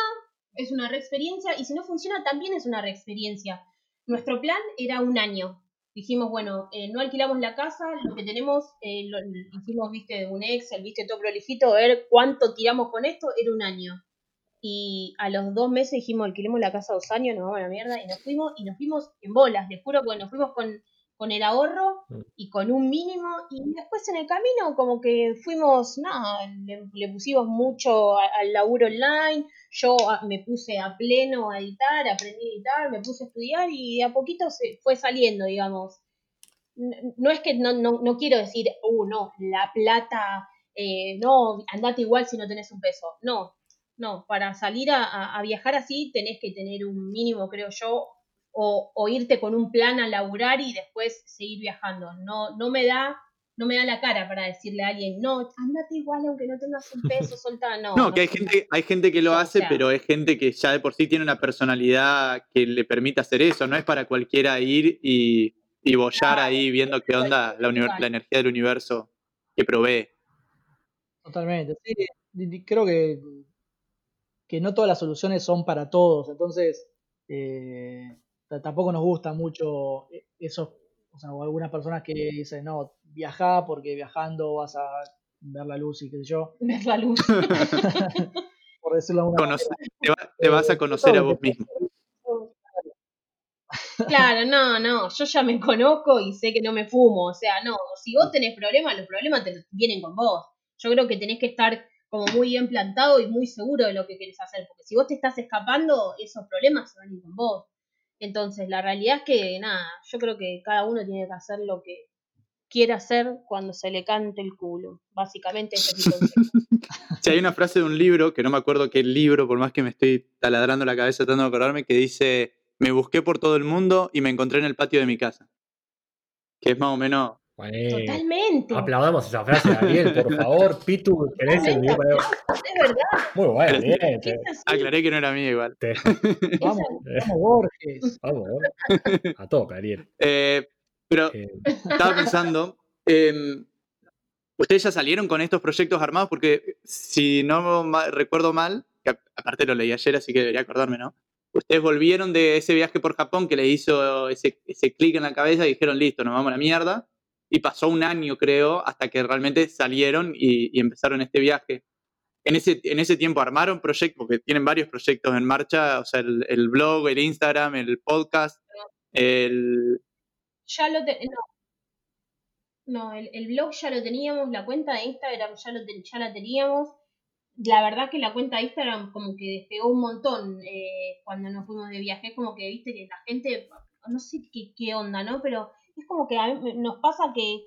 Es una reexperiencia. Y si no funciona, también es una reexperiencia. Nuestro plan era un año. Dijimos, bueno, eh, no alquilamos la casa, lo que tenemos, eh, lo, hicimos, viste, un Excel, viste, todo prolijito, a ver cuánto tiramos con esto, era un año. Y a los dos meses dijimos, alquilemos la casa dos años, nos vamos a la mierda, y nos fuimos, y nos fuimos en bolas, les juro, porque nos fuimos con, con el ahorro Mm. y con un mínimo, y después en el camino como que fuimos, nada, le, le pusimos mucho al laburo online, yo me puse a pleno a editar, aprendí a editar, me puse a estudiar y de a poquito se fue saliendo, digamos. No es que no, no, no quiero decir, uh, no, la plata, eh, no, andate igual si no tenés un peso. No, no, para salir a- a viajar así tenés que tener un mínimo, creo yo, o, o irte con un plan a laburar y después seguir viajando. No, no me da, no me da la cara para decirle a alguien, no, andate igual aunque no tengas un peso, soltá, no. No, que hay gente, hay gente que lo O hace, sea. pero es gente que ya de por sí tiene una personalidad que le permite hacer eso. No es para cualquiera ir y, y bollar ahí viendo qué onda la, energía del universo que provee. Totalmente. Sí, creo que, que no todas las soluciones son para todos. Entonces, eh, tampoco nos gusta mucho e- esos, o sea, o algunas personas que dicen, no, viajá porque viajando vas a ver la luz y qué sé yo, Ver la luz. por decirlo de alguna Conoce- manera. te, va- te vas a conocer a vos mismo. Claro, no, no, yo ya me conozco y sé que no me fumo, o sea, no, si vos tenés problemas, los problemas te vienen con vos. Yo creo que tenés que estar como muy bien plantado y muy seguro de lo que querés hacer, porque si vos te estás escapando, esos problemas se van a ir con vos. Entonces, la realidad es que, nada, yo creo que cada uno tiene que hacer lo que quiera hacer cuando se le cante el culo. Básicamente, ese es mi. Si hay una frase de un libro, que no me acuerdo qué libro, por más que me estoy taladrando la cabeza tratando de acordarme, que dice, me busqué por todo el mundo y me encontré en el patio de mi casa. Que es más o menos... Bueno, Totalmente. aplaudamos esa frase, Ariel, por favor. Pitu, tenés el video. Es verdad. Muy bueno, bien. te- Aclaré que no era mía igual. te- Vamos, vamos Borges. vamos, a tope, Ariel. Eh, pero Eh, estaba pensando, em, ustedes ya salieron con estos proyectos armados porque si no ma- recuerdo mal, que aparte lo leí ayer, así que debería acordarme, ¿no? Ustedes volvieron de ese viaje por Japón que le hizo ese, ese clic en la cabeza y dijeron, listo, nos vamos a la mierda. Y pasó un año, creo, hasta que realmente salieron y, empezaron este viaje. En ese, en ese tiempo armaron proyectos, porque tienen varios proyectos en marcha, o sea, el, blog, el Instagram, el podcast, el, ya lo no. No, el, el blog ya lo teníamos, la cuenta de Instagram ya, lo te- ya la teníamos. La verdad que la cuenta de Instagram como que despegó un montón eh, cuando nos fuimos de viaje. Como que, viste, que la gente, no sé qué, qué onda, ¿no? Pero es como que a mí nos pasa que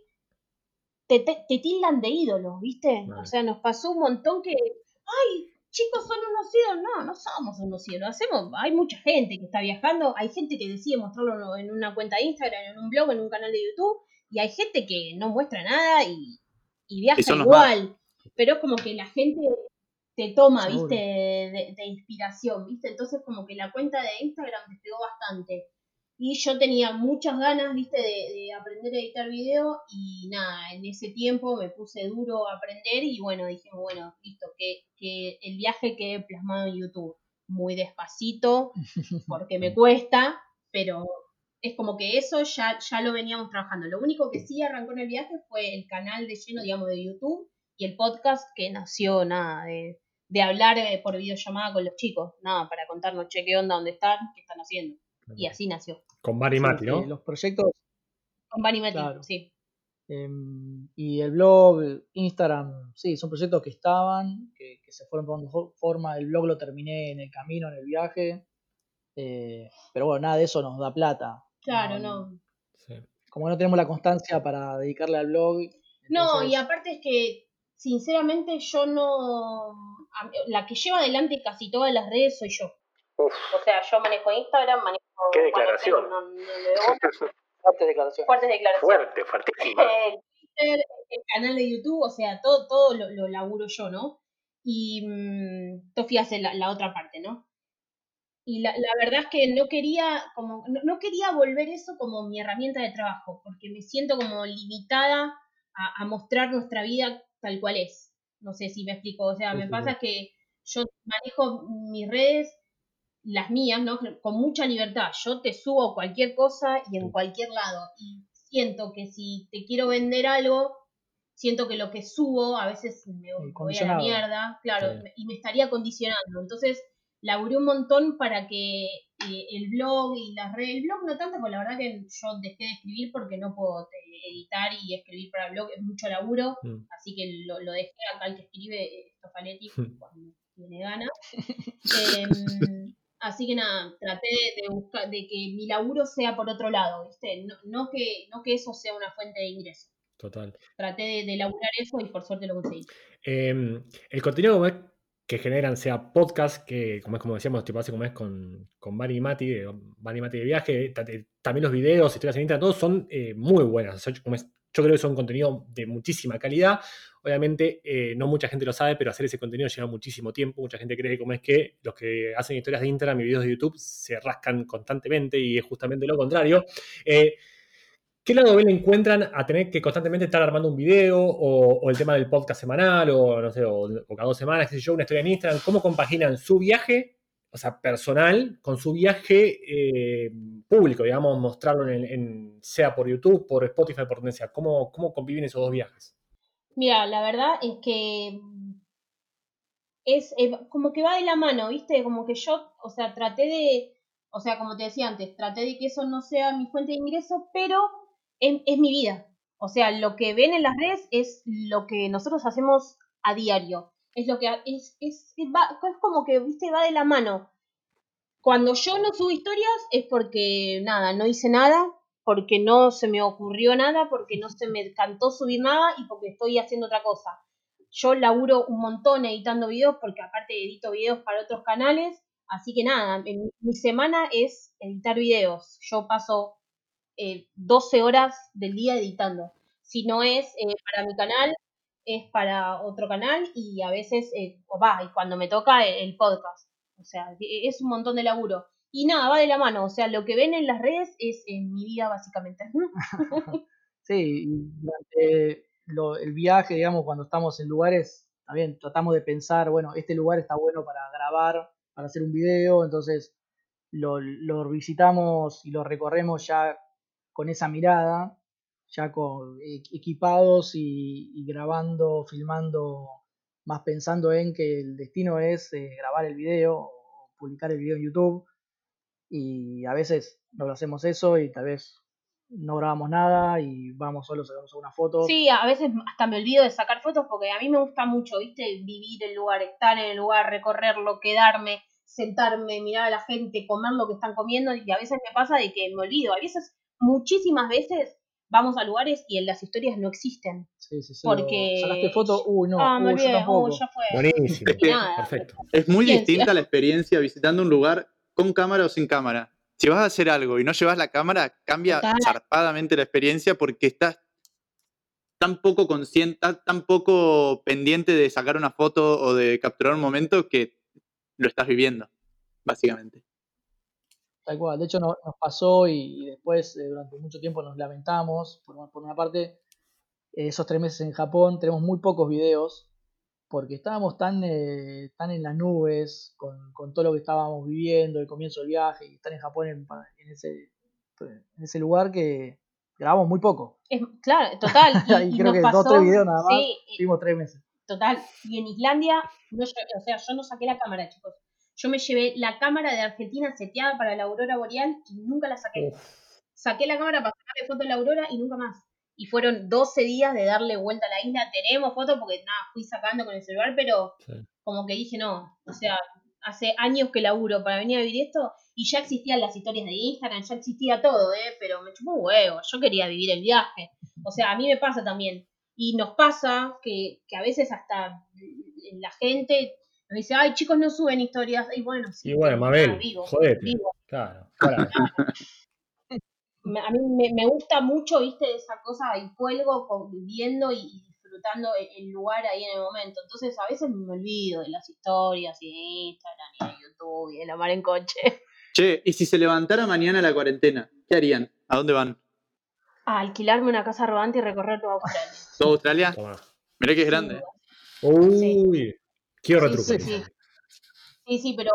te, te, te tildan de ídolos, ¿viste? Vale. O sea, nos pasó un montón que, ay, chicos, son unos ídolos. No, no somos unos ídolos. Hacemos, hay mucha gente que está viajando, hay gente que decide mostrarlo en una cuenta de Instagram, en un blog, en un canal de YouTube, y hay gente que no muestra nada y, y viaja igual. Pero es como que la gente te toma, Seguro. ¿viste? De, de inspiración, ¿viste? Entonces como que la cuenta de Instagram despegó bastante. Y yo tenía muchas ganas, viste, de, de aprender a editar video y nada, en ese tiempo me puse duro a aprender y bueno, dijimos, bueno, listo, que, que el viaje quede plasmado en YouTube. muy despacito, porque me cuesta, pero es como que eso ya, ya lo veníamos trabajando. Lo único que sí arrancó en el viaje fue el canal de lleno, digamos, de YouTube y el podcast que nació, nada, de, de hablar eh, por videollamada con los chicos, nada, para contarnos, che, qué onda, dónde están, qué están haciendo. Y así nació. Con Mari Mati, ¿no? los proyectos Con Bunny Mati, Claro. sí. em, y el blog, Instagram, sí, son proyectos que estaban, que, que se fueron tomando fo- forma. El blog lo terminé en el camino, en el viaje. eh, pero bueno, nada de eso nos da plata. Claro, no. Sí. Como no tenemos la constancia para dedicarle al blog. No, y aparte es que, sinceramente, yo no. La que lleva adelante casi todas las redes soy yo. O sea, yo manejo Instagram, manejo. Qué declaración. no- no declaraciones. fuertes declaraciones. Fuerte, fuertísima. el Twitter, el canal de YouTube, o sea, todo, todo lo, lo laburo yo, ¿no? Y mm, Tofi hace la, la otra parte, ¿no? Y la, la verdad es que no quería, como, no, no quería volver eso como mi herramienta de trabajo, porque me siento como limitada a, a mostrar nuestra vida tal cual es. No sé si me explico, o sea, Sí, me sí, pasa sí. que yo manejo mis redes, las mías, ¿no? Con mucha libertad. Yo te subo cualquier cosa y en cualquier lado. Y siento que si te quiero vender algo, siento que lo que subo a veces me voy a la mierda, claro, Sí. y me estaría condicionando. Entonces, laburé un montón para que eh, el blog y las redes, el blog no tanto, porque la verdad que yo dejé de escribir porque no puedo eh, editar y escribir para el blog, es mucho laburo, Mm. así que lo, lo dejé acá el que escribe, eh, Stofaletti, Mm. cuando tiene ganas. Em, así que nada, traté de, de buscar, de que mi laburo sea por otro lado, ¿viste? No, no que, no que eso sea una fuente de ingreso. Total. Traté de, de laburar eso y por suerte lo conseguí. Eh, el contenido como es que generan, sea podcast, que como es como decíamos, tipo hace como es con, con Mari y Mati, de, Mari y Mati de viaje, eh, también los videos, historias en Instagram, todos son eh, muy buenas. O sea, yo, como es- yo creo que son contenido de muchísima calidad. Obviamente, eh, no mucha gente lo sabe, pero hacer ese contenido lleva muchísimo tiempo. Mucha gente cree como es que los que hacen historias de Instagram y videos de YouTube se rascan constantemente y es justamente lo contrario. Eh, ¿Qué lado B le encuentran a tener que constantemente estar armando un video o, o el tema del podcast semanal o no sé, o, o cada dos semanas, qué sé yo, una historia en Instagram? ¿Cómo compaginan su viaje, o sea, personal, con su viaje eh, público, digamos, mostrarlo en, en- sea por YouTube, por Spotify, por donde? ¿Cómo, cómo conviven esos dos viajes? Mira, la verdad es que es eh, como que va de la mano, ¿viste? Como que yo, o sea, traté de, o sea, como te decía antes, traté de que eso no sea mi fuente de ingreso, pero es, es mi vida. O sea, lo que ven en las redes es lo que nosotros hacemos a diario. Es lo que es, es, va- es como que, ¿viste? Va de la mano. Cuando yo no subo historias es porque, nada, no hice nada, porque no se me ocurrió nada, porque no se me cantó subir nada y porque estoy haciendo otra cosa. Yo laburo un montón editando videos porque aparte edito videos para otros canales, así que nada, en mi semana es editar videos. Yo paso eh, 12 horas del día editando. Si no es eh, para mi canal, es para otro canal y a veces, eh, va, y cuando me toca el, el podcast. O sea, e- es un montón de laburo. Y nada, va de la mano. O sea, lo que ven en las redes es en mi vida básicamente. Sí, durante lo- el viaje, digamos, cuando estamos en lugares, también tratamos de pensar, bueno, este lugar está bueno para grabar, para hacer un video, entonces lo, lo visitamos y lo recorremos ya con esa mirada, ya con e- equipados y, grabando, filmando, más pensando en que el destino es eh, grabar el video o publicar el video en YouTube. Y a veces no lo hacemos eso y tal vez no grabamos nada y vamos solo, sacamos una foto. Sí, a veces hasta me olvido de sacar fotos porque a mí me gusta mucho, ¿viste? Vivir el lugar, estar en el lugar, recorrerlo, quedarme, sentarme, mirar a la gente, comer lo que están comiendo y a veces me pasa de que me olvido. A veces, muchísimas veces, vamos a lugares y en las historias no existen. Sí, sí, sí. Porque- ¿Sacaste foto? Uy, no, ah, me uy, yo tampoco. uh, ya fue. Buenísimo. Y nada, Perfecto. Es muy Ciencia. distinta la experiencia visitando un lugar con cámara o sin cámara. Si vas a hacer algo y no llevas la cámara, cambia Total. zarpadamente la experiencia porque estás tan poco consciente, tan- tan poco pendiente de sacar una foto o de capturar un momento que lo estás viviendo, básicamente. Tal cual. De hecho, no- nos pasó y, y después eh, durante mucho tiempo nos lamentamos. Por, una- por una parte, eh, esos tres meses en Japón tenemos muy pocos videos porque estábamos tan, eh, tan en las nubes con, con todo lo que estábamos viviendo, el comienzo del viaje y estar en Japón en, ese, en ese lugar que grabamos muy poco. Es, claro, total. Y, creo que dos, pasó, tres videos nada más. Sí, Tuvimos tres meses. total. Y en Islandia, no, yo- o sea, yo no saqué la cámara, chicos. Yo me llevé la cámara de Argentina seteada para la aurora boreal y nunca la saqué. Saqué la cámara para sacarle foto de la aurora y nunca más. Y fueron 12 días de darle vuelta a la isla. Tenemos fotos porque nada, fui sacando con el celular, pero Sí. como que dije no. O sea, hace años que laburo para venir a vivir esto y ya existían las historias de Instagram, ya existía todo, ¿eh? Pero me chupó un huevo. Yo quería vivir el viaje. O sea, a mí me pasa también. Y nos pasa que, que a veces hasta la gente nos dice, ay, chicos, no suben historias. Y bueno, sí. Y bueno, Mabel, nada, vivo, jodete. vivo. Claro. Me- a mí me, me gusta mucho, viste, esa cosa y cuelgo con- viendo y, disfrutando el, el lugar ahí en el momento. Entonces a veces me olvido de las historias y de Instagram y de YouTube y de la mar en coche. Che, ¿y si se levantara mañana la cuarentena? ¿Qué harían? ¿A dónde van? A alquilarme una casa rodante y recorrer toda Australia. ¿Toda Australia? toma. Mirá que es grande. Uy. Quiero Sí, sí, sí. Sí, sí, pero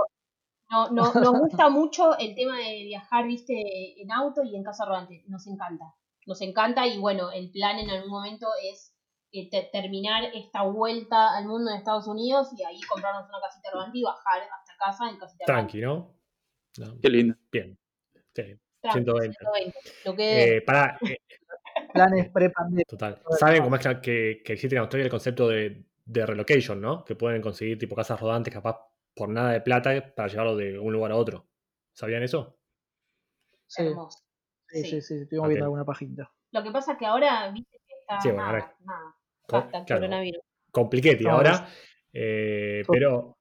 no, no, nos gusta mucho el tema de viajar, viste, en auto y en casa rodante. Nos encanta. Nos encanta y bueno, el plan en algún momento es eh, te- terminar esta vuelta al mundo en Estados Unidos y ahí comprarnos una casita rodante y bajar hasta casa en casita Tranqui, ¿no? No, Qué lindo. Bien. Sí, Tranqui, 120. 120. Lo que Eh, pará, eh, Planes pre-pandemia. total. Saben cómo es que, que, que existe en Australia el concepto de, de relocation, ¿no? Que pueden conseguir tipo casas rodantes capaz por nada de plata para llevarlo de un lugar a otro. ¿Sabían eso? Sí, sí, Sí. sí, sí, estuvimos Ok. viendo alguna página. Lo que pasa es que ahora, viste, que está Sí, bueno, nada, nada. Basta, claro, coronavirus. compliquete No, ahora. eh, pero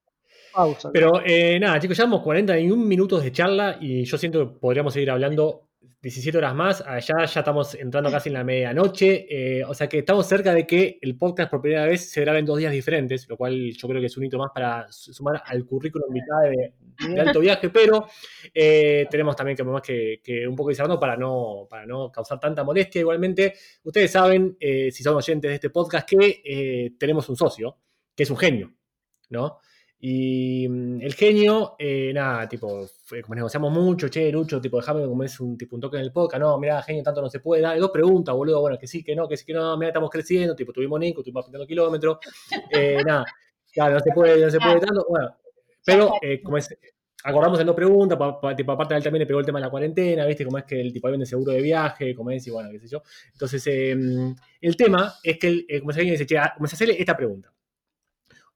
Pausa. Pero eh, nada, chicos, llevamos 41 minutos de charla y yo siento que podríamos seguir hablando 17 horas más. Allá ya estamos entrando casi en la medianoche. eh, o sea que estamos cerca de que el podcast por primera vez se grabe en dos días diferentes, lo cual yo creo que es un hito más para su- sumar al currículum vitae de, alto viaje. Pero eh, tenemos también que, un poco cerrando para no, para no causar tanta molestia. Igualmente, ustedes saben, eh, si son oyentes de este podcast, que tenemos un socio, que es un genio, ¿no? Y mm, el genio, eh, nada, tipo, como negociamos mucho, che, Lucho, tipo, déjame como es un, tipo, un toque en el podcast, no, mira, genio, tanto no se puede, dale dos preguntas, boludo, bueno, que sí, que no, que sí, que no, mira, estamos creciendo, tipo, tuvimos Nico, estuvimos pintando kilómetros, eh, nada, claro, no se puede, no se puede tanto, bueno, pero eh, como es, acordamos en dos preguntas, tipo, aparte de él también le pegó el tema de la cuarentena, viste, como es que el tipo ahí vende seguro de viaje, como es, y bueno, qué sé yo, entonces, eh, el tema es que, eh, como se dice, che, ah, como se hacerle esta pregunta,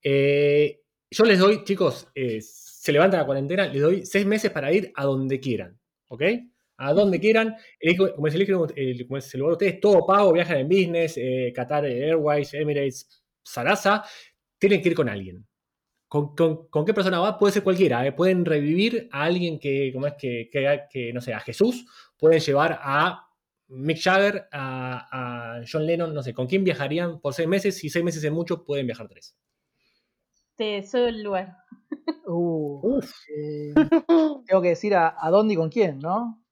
eh, yo les doy, chicos, eh, se levanta la cuarentena, les doy seis meses para ir a donde quieran, ¿ok? A donde quieran. Como se el, como lugar de ustedes, todo pago, viajan en business, eh, Qatar Airways, Emirates, Sarasa, tienen que ir con alguien. ¿Con, con, con qué persona va? Puede ser cualquiera. ¿eh? Pueden revivir a alguien que, como es que, que, que, no sé, a Jesús. Pueden llevar a Mick Jagger, a, a John Lennon, no sé. ¿Con quién viajarían por seis meses? Si seis meses es mucho, pueden viajar tres. Te soy el lugar. Uh, eh, tengo que decir a, a dónde y con quién, ¿no?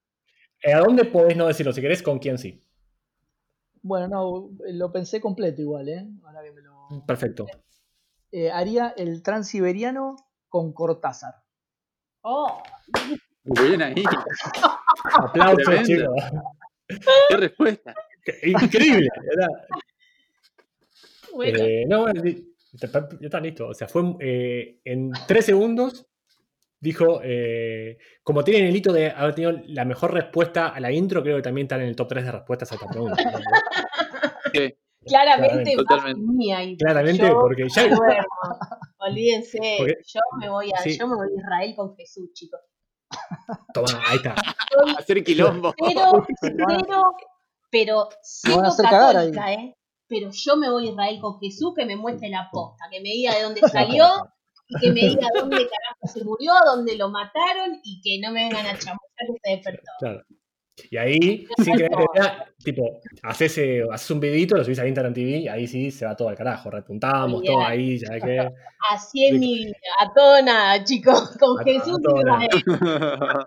Eh, ¿A dónde podés no decirlo? Si querés, con quién sí. Bueno, no, lo pensé completo igual, ¿eh? Ahora que me lo... Perfecto. Eh, haría el transiberiano con Cortázar. Oh, Bien ahí. Aplausos, Tremendo. chicos. Qué respuesta. Increíble, ¿verdad? bueno. Eh, no, bueno, ya está, listo. O sea, fue eh, en tres segundos. Dijo, eh, como tienen el hito de haber tenido la mejor respuesta a la intro, creo que también están en el top 3 de respuestas a esta pregunta. claramente, claramente, mía Claramente, yo porque ya-. Olvídense, Porque- yo me voy a, sí. yo me voy a Israel con Jesús, chicos. Toma, ahí está. Hacer quilombo. Pero, pero, pero van a siendo hacer cagar ahí. católica, ¿eh? Pero yo me voy a Israel con Jesús que me muestre la posta, que me diga de dónde salió y que me diga dónde carajo se murió, dónde lo mataron y que no me vengan a chamuchar que se despertó. Claro. Y ahí, sin que vea, tipo, haces, eh, haces un videito, lo subís a Instagram TV, y ahí sí se va todo al carajo. Repuntamos, todo ahí, ya que. Así es mi vida, a todo nada, chicos, con A- Jesús todo.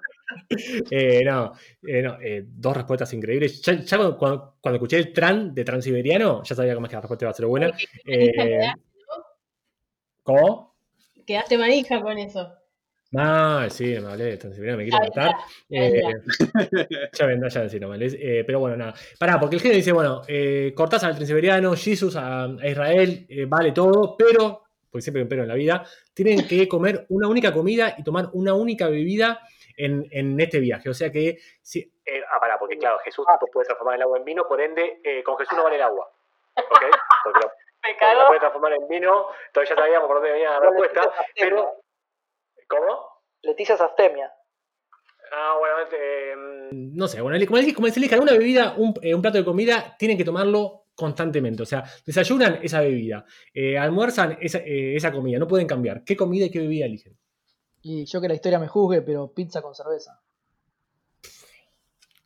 Eh, no, eh, no, eh, dos respuestas increíbles. Ya, ya cuando, cuando- cuando escuché el tran de Transiberiano, ya sabía cómo es que la respuesta iba a ser buena. ¿Cómo? Quedaste manija con eso. Ah, sí, me hablé de Transiberiano, me quiero matar. ya ya vendrá, ya decir nomás. Eh, pero bueno, nada. Pará, porque el género dice, bueno, cortás al Transiberiano, Jesus a, a Israel, vale todo, pero, porque siempre hay un pero en la vida, tienen que comer una única comida y tomar una única bebida en, en este viaje. O sea que, si, eh, ah, pará, porque claro, Jesús tipo, puede transformar el agua en vino, por ende, eh, con Jesús no vale el agua. ¿Ok? Porque lo, Me porque lo puede transformar en vino, entonces ya sabíamos por dónde venía la respuesta, pero... ¿Cómo? Leticia es abstemia. Ah, bueno, eh, no sé, bueno, como, como se elijan una bebida, un, eh, un plato de comida, tienen que tomarlo constantemente. O sea, desayunan esa bebida, eh, almuerzan esa, eh, esa comida, no pueden cambiar. ¿Qué comida y qué bebida eligen? Y yo que la historia me juzgue, pero pizza con cerveza.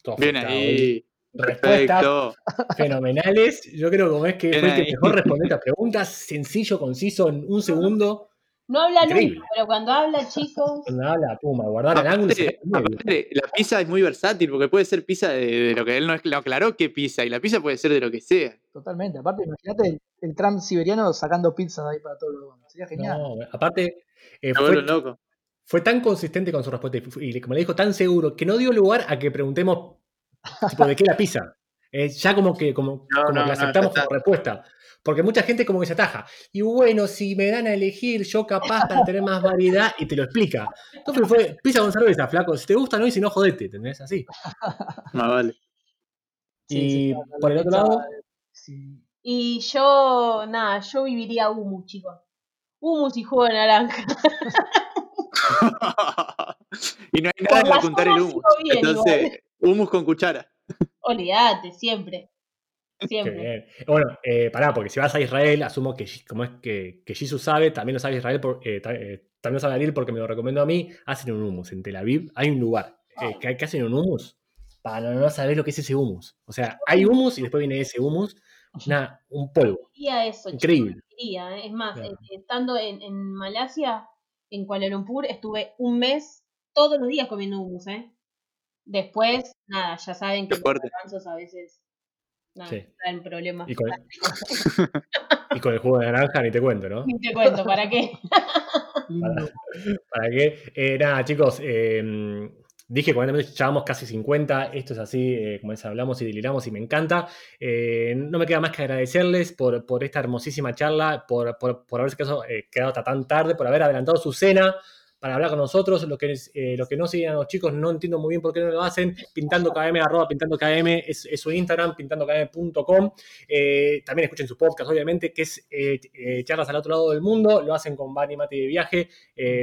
Todo Bien ahí. Respuestas Perfecto. fenomenales. Yo creo que como es que fue el mejor respondió esta pregunta, sencillo, conciso, en un segundo. No habla Increíble. nunca, pero cuando habla, chicos. Cuando habla, puma, guardar el ángulo. se Aparte, medio. aparte, la pizza es muy versátil porque puede ser pizza de, de lo que él no es- aclaró que pizza y la pizza puede ser de lo que sea. Totalmente. Aparte, imagínate el, el Trump siberiano sacando pizzas ahí para todos los Sería genial. No, aparte, eh, fue, loco. Fue tan consistente con su respuesta y, como le dijo, tan seguro que no dio lugar a que preguntemos tipo, de qué la pizza. Eh, ya como que, como, No, como no, que la no, aceptamos como respuesta. Porque mucha gente como que se ataja. Y bueno, si me dan a elegir, yo capaz para tener más variedad y te lo explica. Entonces fue pizza con cerveza, flaco. Si te gusta, no, y si no, jodete, ¿entendés? Así. Más vale. Y sí, por el otro lado, sí. Y yo, nada, yo viviría humus, chicos. Humus y jugo de naranja. y no hay nada la ocultar el humus. bien, Entonces, humus con cuchara. Olvídate, siempre. Qué Siempre. bien. Bueno, eh, pará, porque si vas a Israel, asumo que como es que, que Jesus sabe, también lo sabe Israel, por- eh, eh, también lo sabe Ariel porque me lo recomendó a mí, hacen un hummus. En Tel Aviv hay un lugar eh, que, que hacen un hummus para no saber lo que es ese hummus. O sea, hay hummus y después viene ese hummus, una- un polvo. Eso. Increíble. Diría, ¿eh? Es más, Claro. estando en, en Malasia, en Kuala Lumpur, estuve un mes todos los días comiendo hummus, ¿eh? Después, nada, ya saben que los garbanzos a veces nada, Sí. traen problemas. Y con, y con el jugo de naranja ni te cuento, ¿no? Ni te cuento, ¿para qué? Lindo. ¿Para qué? Eh, nada, chicos, eh, dije 40 minutos, llevamos casi 50, esto es así, eh, como les hablamos y deliramos y me encanta. Eh, no me queda más que agradecerles por, por esta hermosísima charla, por, por, por haberse quedado, eh, quedado hasta tan tarde, por haber adelantado su cena para hablar con nosotros. Los que, eh, los que no siguen a los chicos no entiendo muy bien por qué no lo hacen. Pintando KM, arroba pintando KM, es, es su Instagram, pintandokm.com. Eh, también escuchen su podcast, obviamente, que es eh, eh, Charlas al otro lado del mundo. Lo hacen con Bani Mati de viaje.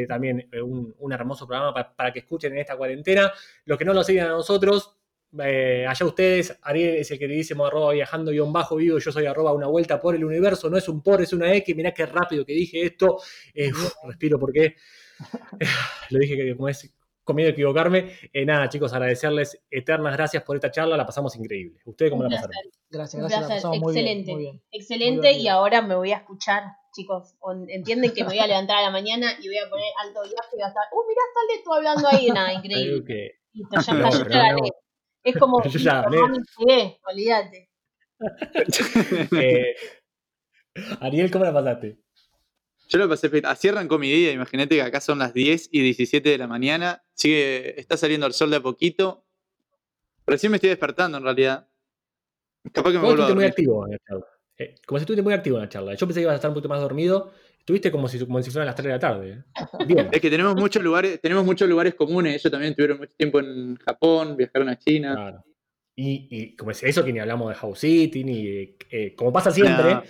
También un, hermoso programa pa- para que escuchen en esta cuarentena. Los que no lo siguen a nosotros, allá ustedes, Ariel es el queridísimo arroba viajando guion bajo vivo, yo soy arroba una vuelta por el universo, no es un por, es una X, mirá qué rápido que dije esto, Eh, uf, respiro porque lo dije que como es de equivocarme. Eh, nada, chicos, agradecerles eternas gracias por esta charla, la pasamos increíble. ¿Ustedes cómo Un la placer. pasaron? Gracias, gracias. La pasamos muy bien, excelente. muy bien. Excelente, y ahora me voy a escuchar, chicos. Entienden que me voy a levantar a la mañana y voy a poner alto viaje y voy a estar, uh, mirá, está Leto hablando ahí, nada, increíble. Listo, ya No, ya no. Es como, Yo ya llegué, olvídate. eh, Ariel, ¿cómo la pasaste? Yo lo pasé, así arrancó mi día, imagínate que acá son las 10 y 17 de la mañana, sigue, está saliendo el sol de a poquito, recién me estoy despertando en realidad. Capaz que me vuelvo a muy activo en la charla. Eh, como si estuviste muy activo en la charla. Yo pensé que ibas a estar un poquito más dormido. Estuviste como si, como si fueran las 3 de la tarde. ¿eh? Bien. Es que tenemos muchos lugares, tenemos muchos lugares comunes, ellos también tuvieron mucho tiempo en Japón, viajaron a China. Claro. Y, y como es eso, que ni hablamos de House City, ni eh, como pasa siempre, No.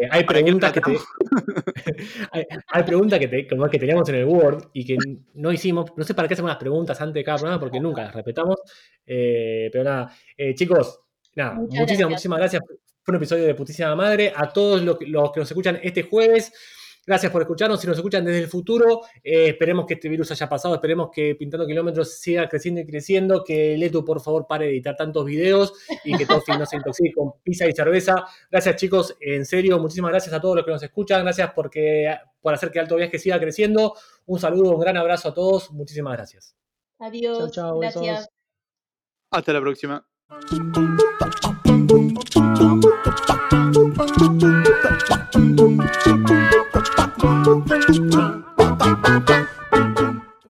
Eh, hay ¿Para qué preguntas que te. hay, hay preguntas que, te, como que teníamos en el Word y que no hicimos. No sé para qué hacemos las preguntas antes de cada programa porque nunca las respetamos. Eh, pero nada, eh, chicos, nada, Muchas muchísimas, gracias. muchísimas gracias. Fue un episodio de Putísima Madre. A todos los, que- los que nos escuchan este jueves. Gracias por escucharnos. Si nos escuchan desde el futuro, eh, esperemos que este virus haya pasado. Esperemos que Pintando Kilómetros siga creciendo y creciendo. Que Letu, por favor, pare de editar tantos videos y que Tofi no se intoxique con pizza y cerveza. Gracias, chicos. En serio, muchísimas gracias a todos los que nos escuchan. Gracias porque, por hacer que Alto Viaje siga creciendo. Un saludo, un gran abrazo a todos. Muchísimas gracias. Adiós, Chau, chau, besos. gracias. Hasta la próxima. Thank you.